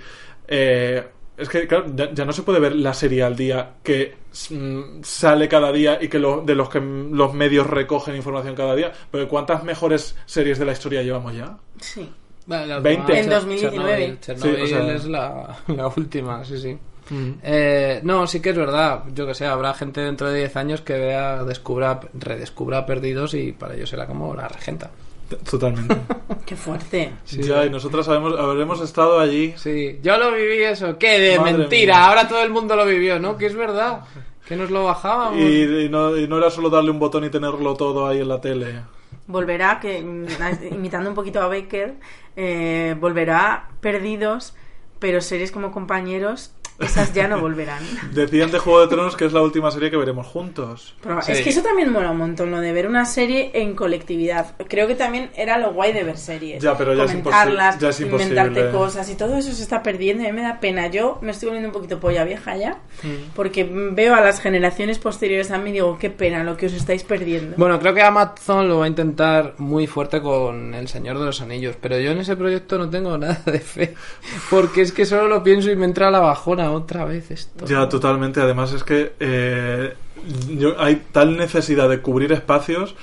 eh, es que, claro, ya, ya no se puede ver la serie al día que mm, sale cada día y que lo- de los que mm, los medios recogen información cada día. Pero ¿cuántas mejores series de la historia llevamos ya? Sí. Vale, la 20. última, En 2019. Chernobyl, Chernobyl Sí, o sea- es la, la última, sí, sí. Eh, no, sí que es verdad. Yo que sé, habrá gente dentro de 10 años que vea, descubra, redescubra Perdidos y para ellos será como la regenta. Totalmente. Qué fuerte. Sí. Ya, y nosotros sabemos, habremos estado allí. Sí, yo lo viví eso. ¿Qué? De Madre mentira. mía. Ahora todo el mundo lo vivió, ¿no? Que es verdad. Que nos lo bajábamos. Y, y no, y no era solo darle un botón y tenerlo todo ahí en la tele. Volverá, que mm, imitando un poquito a Baker, eh, volverá perdidos, pero series como compañeros Esas ya no volverán. Decían de Juego de Tronos que es la última serie que veremos juntos. Pero Sí. Es que eso también mola un montón, lo de ver una serie en colectividad. Creo que también era lo guay de ver series. Ya, pero ya es Comentarlas, imposi- ya es inventarte cosas y todo eso se está perdiendo y a mí me da pena. Yo me estoy volviendo un poquito polla vieja ya, Mm. porque veo a las generaciones posteriores a mí y digo, qué pena lo que os estáis perdiendo. Bueno, creo que Amazon lo va a intentar muy fuerte con El Señor de los Anillos, pero yo en ese proyecto no tengo nada de fe, porque es que solo lo pienso y me entra la bajona otra vez esto. Ya, totalmente. Además es que eh, yo- hay tal necesidad de cubrir espacios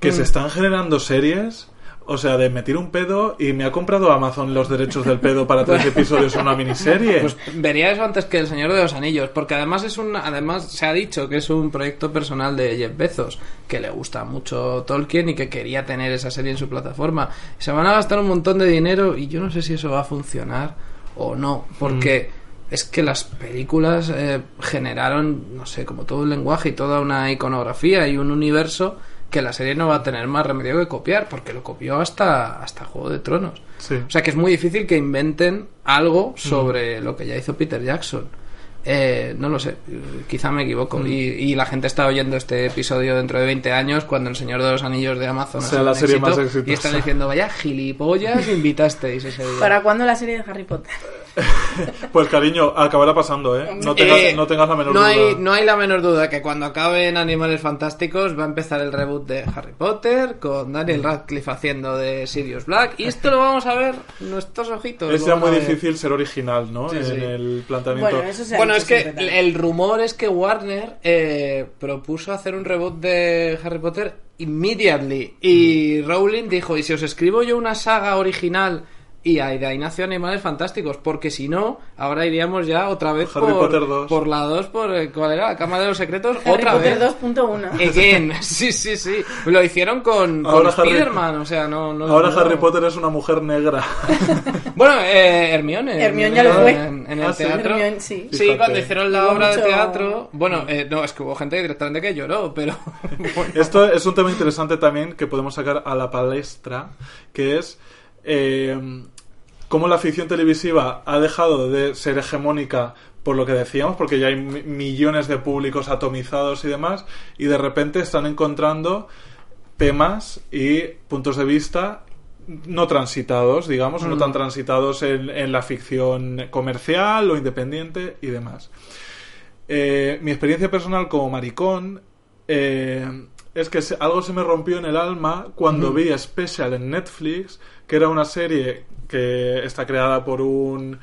que Mm. se están generando series. O sea, de meter un pedo y me ha comprado Amazon los derechos del pedo para tres episodios en una miniserie. Pues vería eso antes que El Señor de los Anillos, porque además es un, además se ha dicho que es un proyecto personal de Jeff Bezos, que le gusta mucho Tolkien y que quería tener esa serie en su plataforma. Se van a gastar un montón de dinero y yo no sé si eso va a funcionar o no, porque es que las películas eh, generaron, no sé, como todo un lenguaje y toda una iconografía y un universo que la serie no va a tener más remedio que copiar, porque lo copió hasta, hasta Juego de Tronos. Sí. O sea que es muy difícil que inventen algo sobre lo que ya hizo Peter Jackson. Eh, no lo sé, quizá me equivoco. Y, y la gente está oyendo este episodio dentro de 20 años cuando El Señor de los Anillos de Amazon ha Sea la serie éxito, más exitosa. Y están diciendo, vaya gilipollas, invitasteis ese día. ¿Para cuándo la serie de Harry Potter? Pues cariño, acabará pasando, ¿eh? No tengas, Eh, no tengas la menor no duda. Hay, no hay la menor duda que cuando acaben Animales Fantásticos va a empezar el reboot de Harry Potter con Daniel Radcliffe haciendo de Sirius Black y esto lo vamos a ver nuestros ojitos. Es ya muy difícil ser original, ¿no? Sí, en sí. el planteamiento. Bueno, eso es que tal. el rumor es que Warner eh, propuso hacer un reboot de Harry Potter immediately y Rowling dijo, ¿y si os escribo yo una saga original? Y ahí de ahí nació Animales Fantásticos, porque si no, ahora iríamos ya otra vez Harry por, Potter 2. por la 2, por eh, ¿cuál era? La Cámara de los Secretos, Harry otra Potter vez. 2.1. Again, sí, sí, sí. Lo hicieron con, con Harry- Spider-Man, o sea, no... no Ahora no- Harry Potter es una mujer negra. Bueno, eh, Hermione. Hermione ya lo fue. En, en el Ah, sí. teatro. Hermione, sí. Sí, cuando hicieron la Hubo obra de teatro. Bueno, eh, no, es que hubo gente directamente que lloró, pero. bueno. Esto es un tema interesante también que podemos sacar a la palestra, que es eh, cómo la ficción televisiva ha dejado de ser hegemónica por lo que decíamos, porque ya hay mi- millones de públicos atomizados y demás, y de repente están encontrando temas y puntos de vista no transitados, digamos, no tan transitados en, en la ficción comercial o independiente y demás. Eh, mi experiencia personal como maricón eh, es que algo se me rompió en el alma cuando vi Special en Netflix, que era una serie que está creada por un...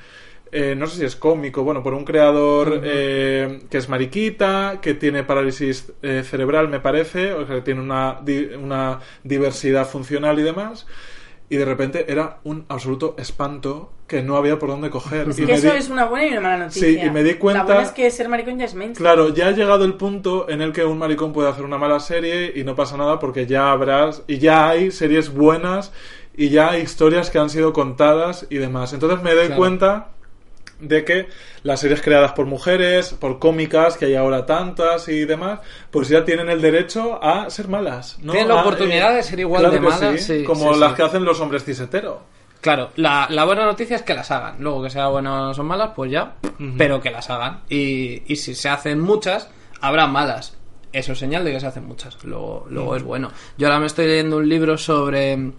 eh, no sé si es cómico, bueno, por un creador eh, que es mariquita, que tiene parálisis eh, cerebral, me parece, o sea, que tiene una, di- una diversidad funcional y demás. Y de repente era un absoluto espanto que no había por dónde coger. Es Y que eso di- es una buena y una mala noticia. Sí, y me di cuenta- La buena es que ser maricón ya es mainstream. Claro, ya ha llegado el punto en el que un maricón puede hacer una mala serie y no pasa nada porque ya habrás y ya hay series buenas y ya hay historias que han sido contadas y demás. Entonces me doy Claro. cuenta de que las series creadas por mujeres, por cómicas, que hay ahora tantas y demás, pues ya tienen el derecho a ser malas. ¿no? Tienen la A, oportunidad de ser igual claro de malas, sí, sí, como sí, las que hacen los hombres cisetero. Claro, la, la buena noticia es que las hagan. Luego que sea buenas o malas, pues ya. Pero que las hagan. Y, y si se hacen muchas, habrá malas. Eso es señal de que se hacen muchas. Luego, luego es bueno. Yo ahora me estoy leyendo un libro sobre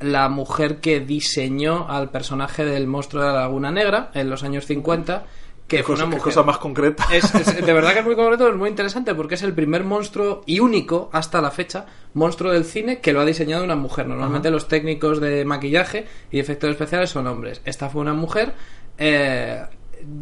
la mujer que diseñó al personaje del monstruo de la Laguna Negra en los años 50. Que Qué fue cosa, una qué cosa más concreta. Es, es- de verdad que es muy concreto, es muy interesante porque es el primer monstruo y único hasta la fecha monstruo del cine que lo ha diseñado una mujer. Normalmente los técnicos de maquillaje y efectos especiales son hombres. Esta fue una mujer. eh,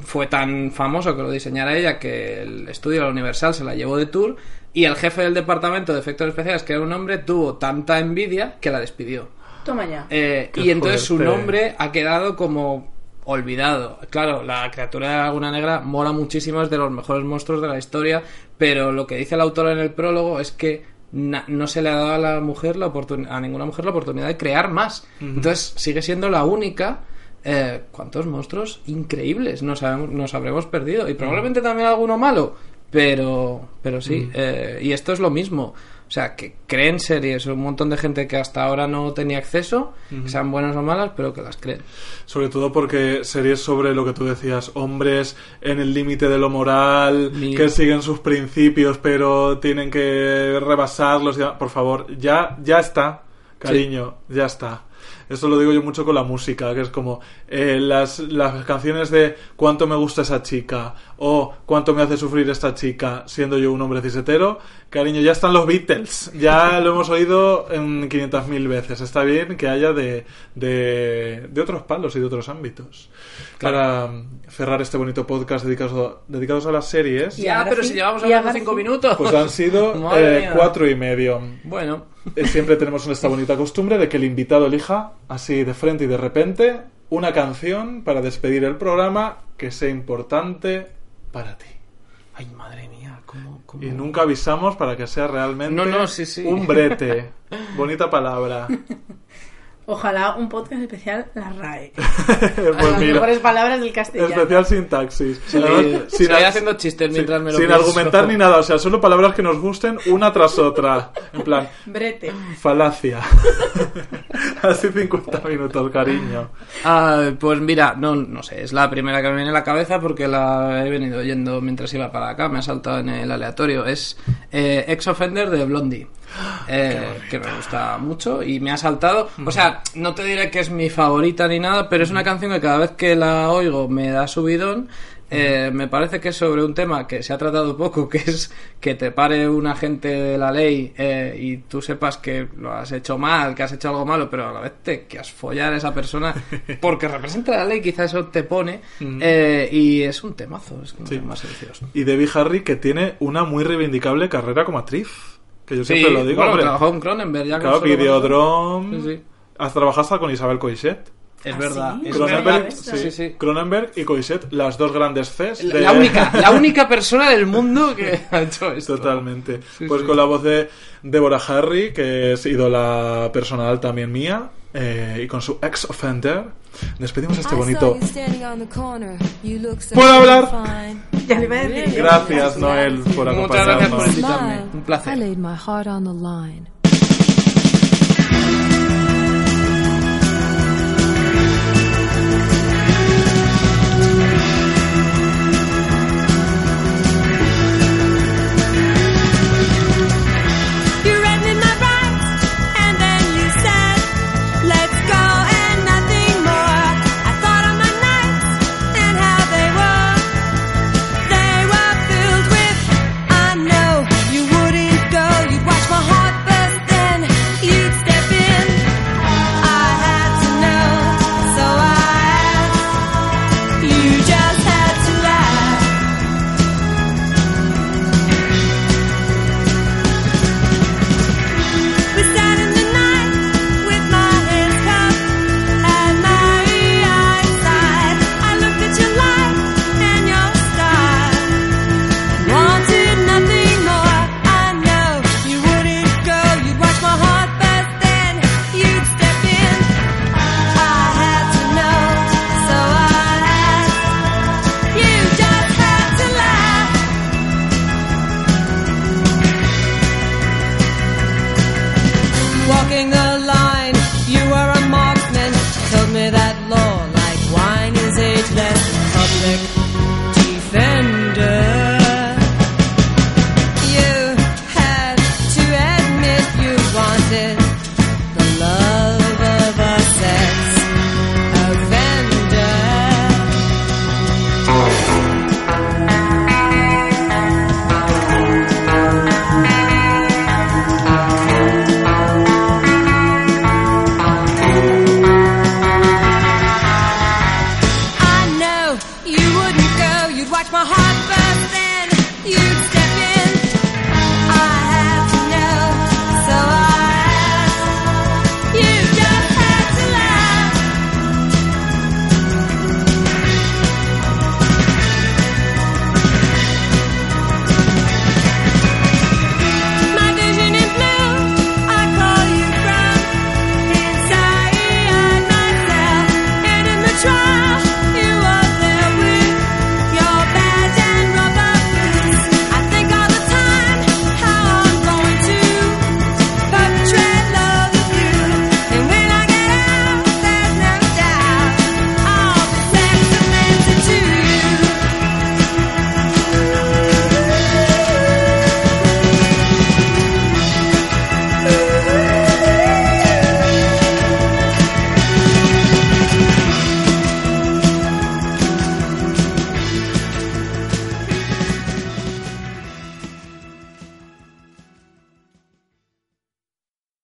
fue tan famoso que lo diseñara ella que el estudio de la Universal se la llevó de tour y el jefe del departamento de efectos especiales, que era un hombre, tuvo tanta envidia que la despidió. Toma ya. Eh, y entonces su nombre ha quedado como olvidado. Claro, la criatura de la Laguna Negra mola muchísimo, es de los mejores monstruos de la historia, pero lo que dice el autor en el prólogo es que na- no se le ha dado a la mujer la oportun- a ninguna mujer la oportunidad de crear más. Entonces sigue siendo la única. Eh, ¿Cuántos monstruos increíbles nos, habemos- nos habremos perdido? Y probablemente también alguno malo, pero, pero sí. eh, y esto es lo mismo. O sea, que creen series, un montón de gente que hasta ahora no tenía acceso, que sean buenas o malas, pero que las creen. Sobre todo porque series sobre lo que tú decías, hombres en el límite de lo moral, Mi- que siguen sus principios pero tienen que rebasarlos. Por favor, ya, ya está, cariño, ya está. Esto lo digo yo mucho con la música, que es como eh, las, las canciones de cuánto me gusta esa chica o cuánto me hace sufrir esta chica siendo yo un hombre cisetero. Cariño, ya están los Beatles, ya lo hemos oído en 500.000 veces. Está bien que haya de, de, de otros palos y de otros ámbitos. Para mm, cerrar este bonito podcast dedicado, dedicados a las series, ya, pero sí, si llevamos hablando cinco sí. minutos. pues han sido eh, cuatro y medio. Bueno, Eh, Siempre tenemos esta bonita costumbre de que el invitado elija, así de frente y de repente, una canción para despedir el programa que sea importante para ti. ay, madre mía, cómo... cómo- Y nunca avisamos para que sea realmente No, no, sí, sí. un brete. Bonita palabra. Ojalá un podcast especial la RAE. pues Las mira, mejores palabras del castellano. especial sintaxis. Sí, Además, voy ar- haciendo chistes mientras me lo sin pienso. argumentar ni nada, o sea, solo palabras que nos gusten una tras otra. En plan, Brete. falacia. Así 50 minutos, cariño. Ah, pues mira, no, no sé, es la primera que me viene a la cabeza porque la he venido oyendo mientras iba para acá, me ha saltado en el aleatorio. Es eh, Ex Offender de Blondie, eh, que me gusta mucho y me ha saltado. O sea, no te diré que es mi favorita ni nada, pero es una canción que cada vez que la oigo me da subidón. Eh, me parece que es sobre un tema que se ha tratado poco, que es que te pare un agente de la ley eh, y tú sepas que lo has hecho mal, que has hecho algo malo, pero a la vez te quieras follar a esa persona porque representa la ley, quizá eso te pone. eh, y es un temazo, es un Sí. tema sencilloso. Y Debbie Harry, que tiene una muy reivindicable carrera como actriz. Que yo siempre Sí, lo digo, bueno, hombre. trabajó en Cronenberg ya Claro, Videodrome. Sí, sí. Has trabajado hasta con Isabel Coixet. Es ¿Ah, verdad, sí? es Cronenberg, sí, Sí, sí. Cronenberg y Coixet, las dos grandes Cs. de- La única, la única persona del mundo que ha hecho esto. Totalmente. Sí, pues sí. con la voz de Deborah Harry, que es ídola personal también mía, eh, y con su ex offender, despedimos este bonito. ¿Puedo hablar? Ya le iba a decir. Gracias, Noel, por Muchas gracias por acompañarnos. invitarme. Un placer.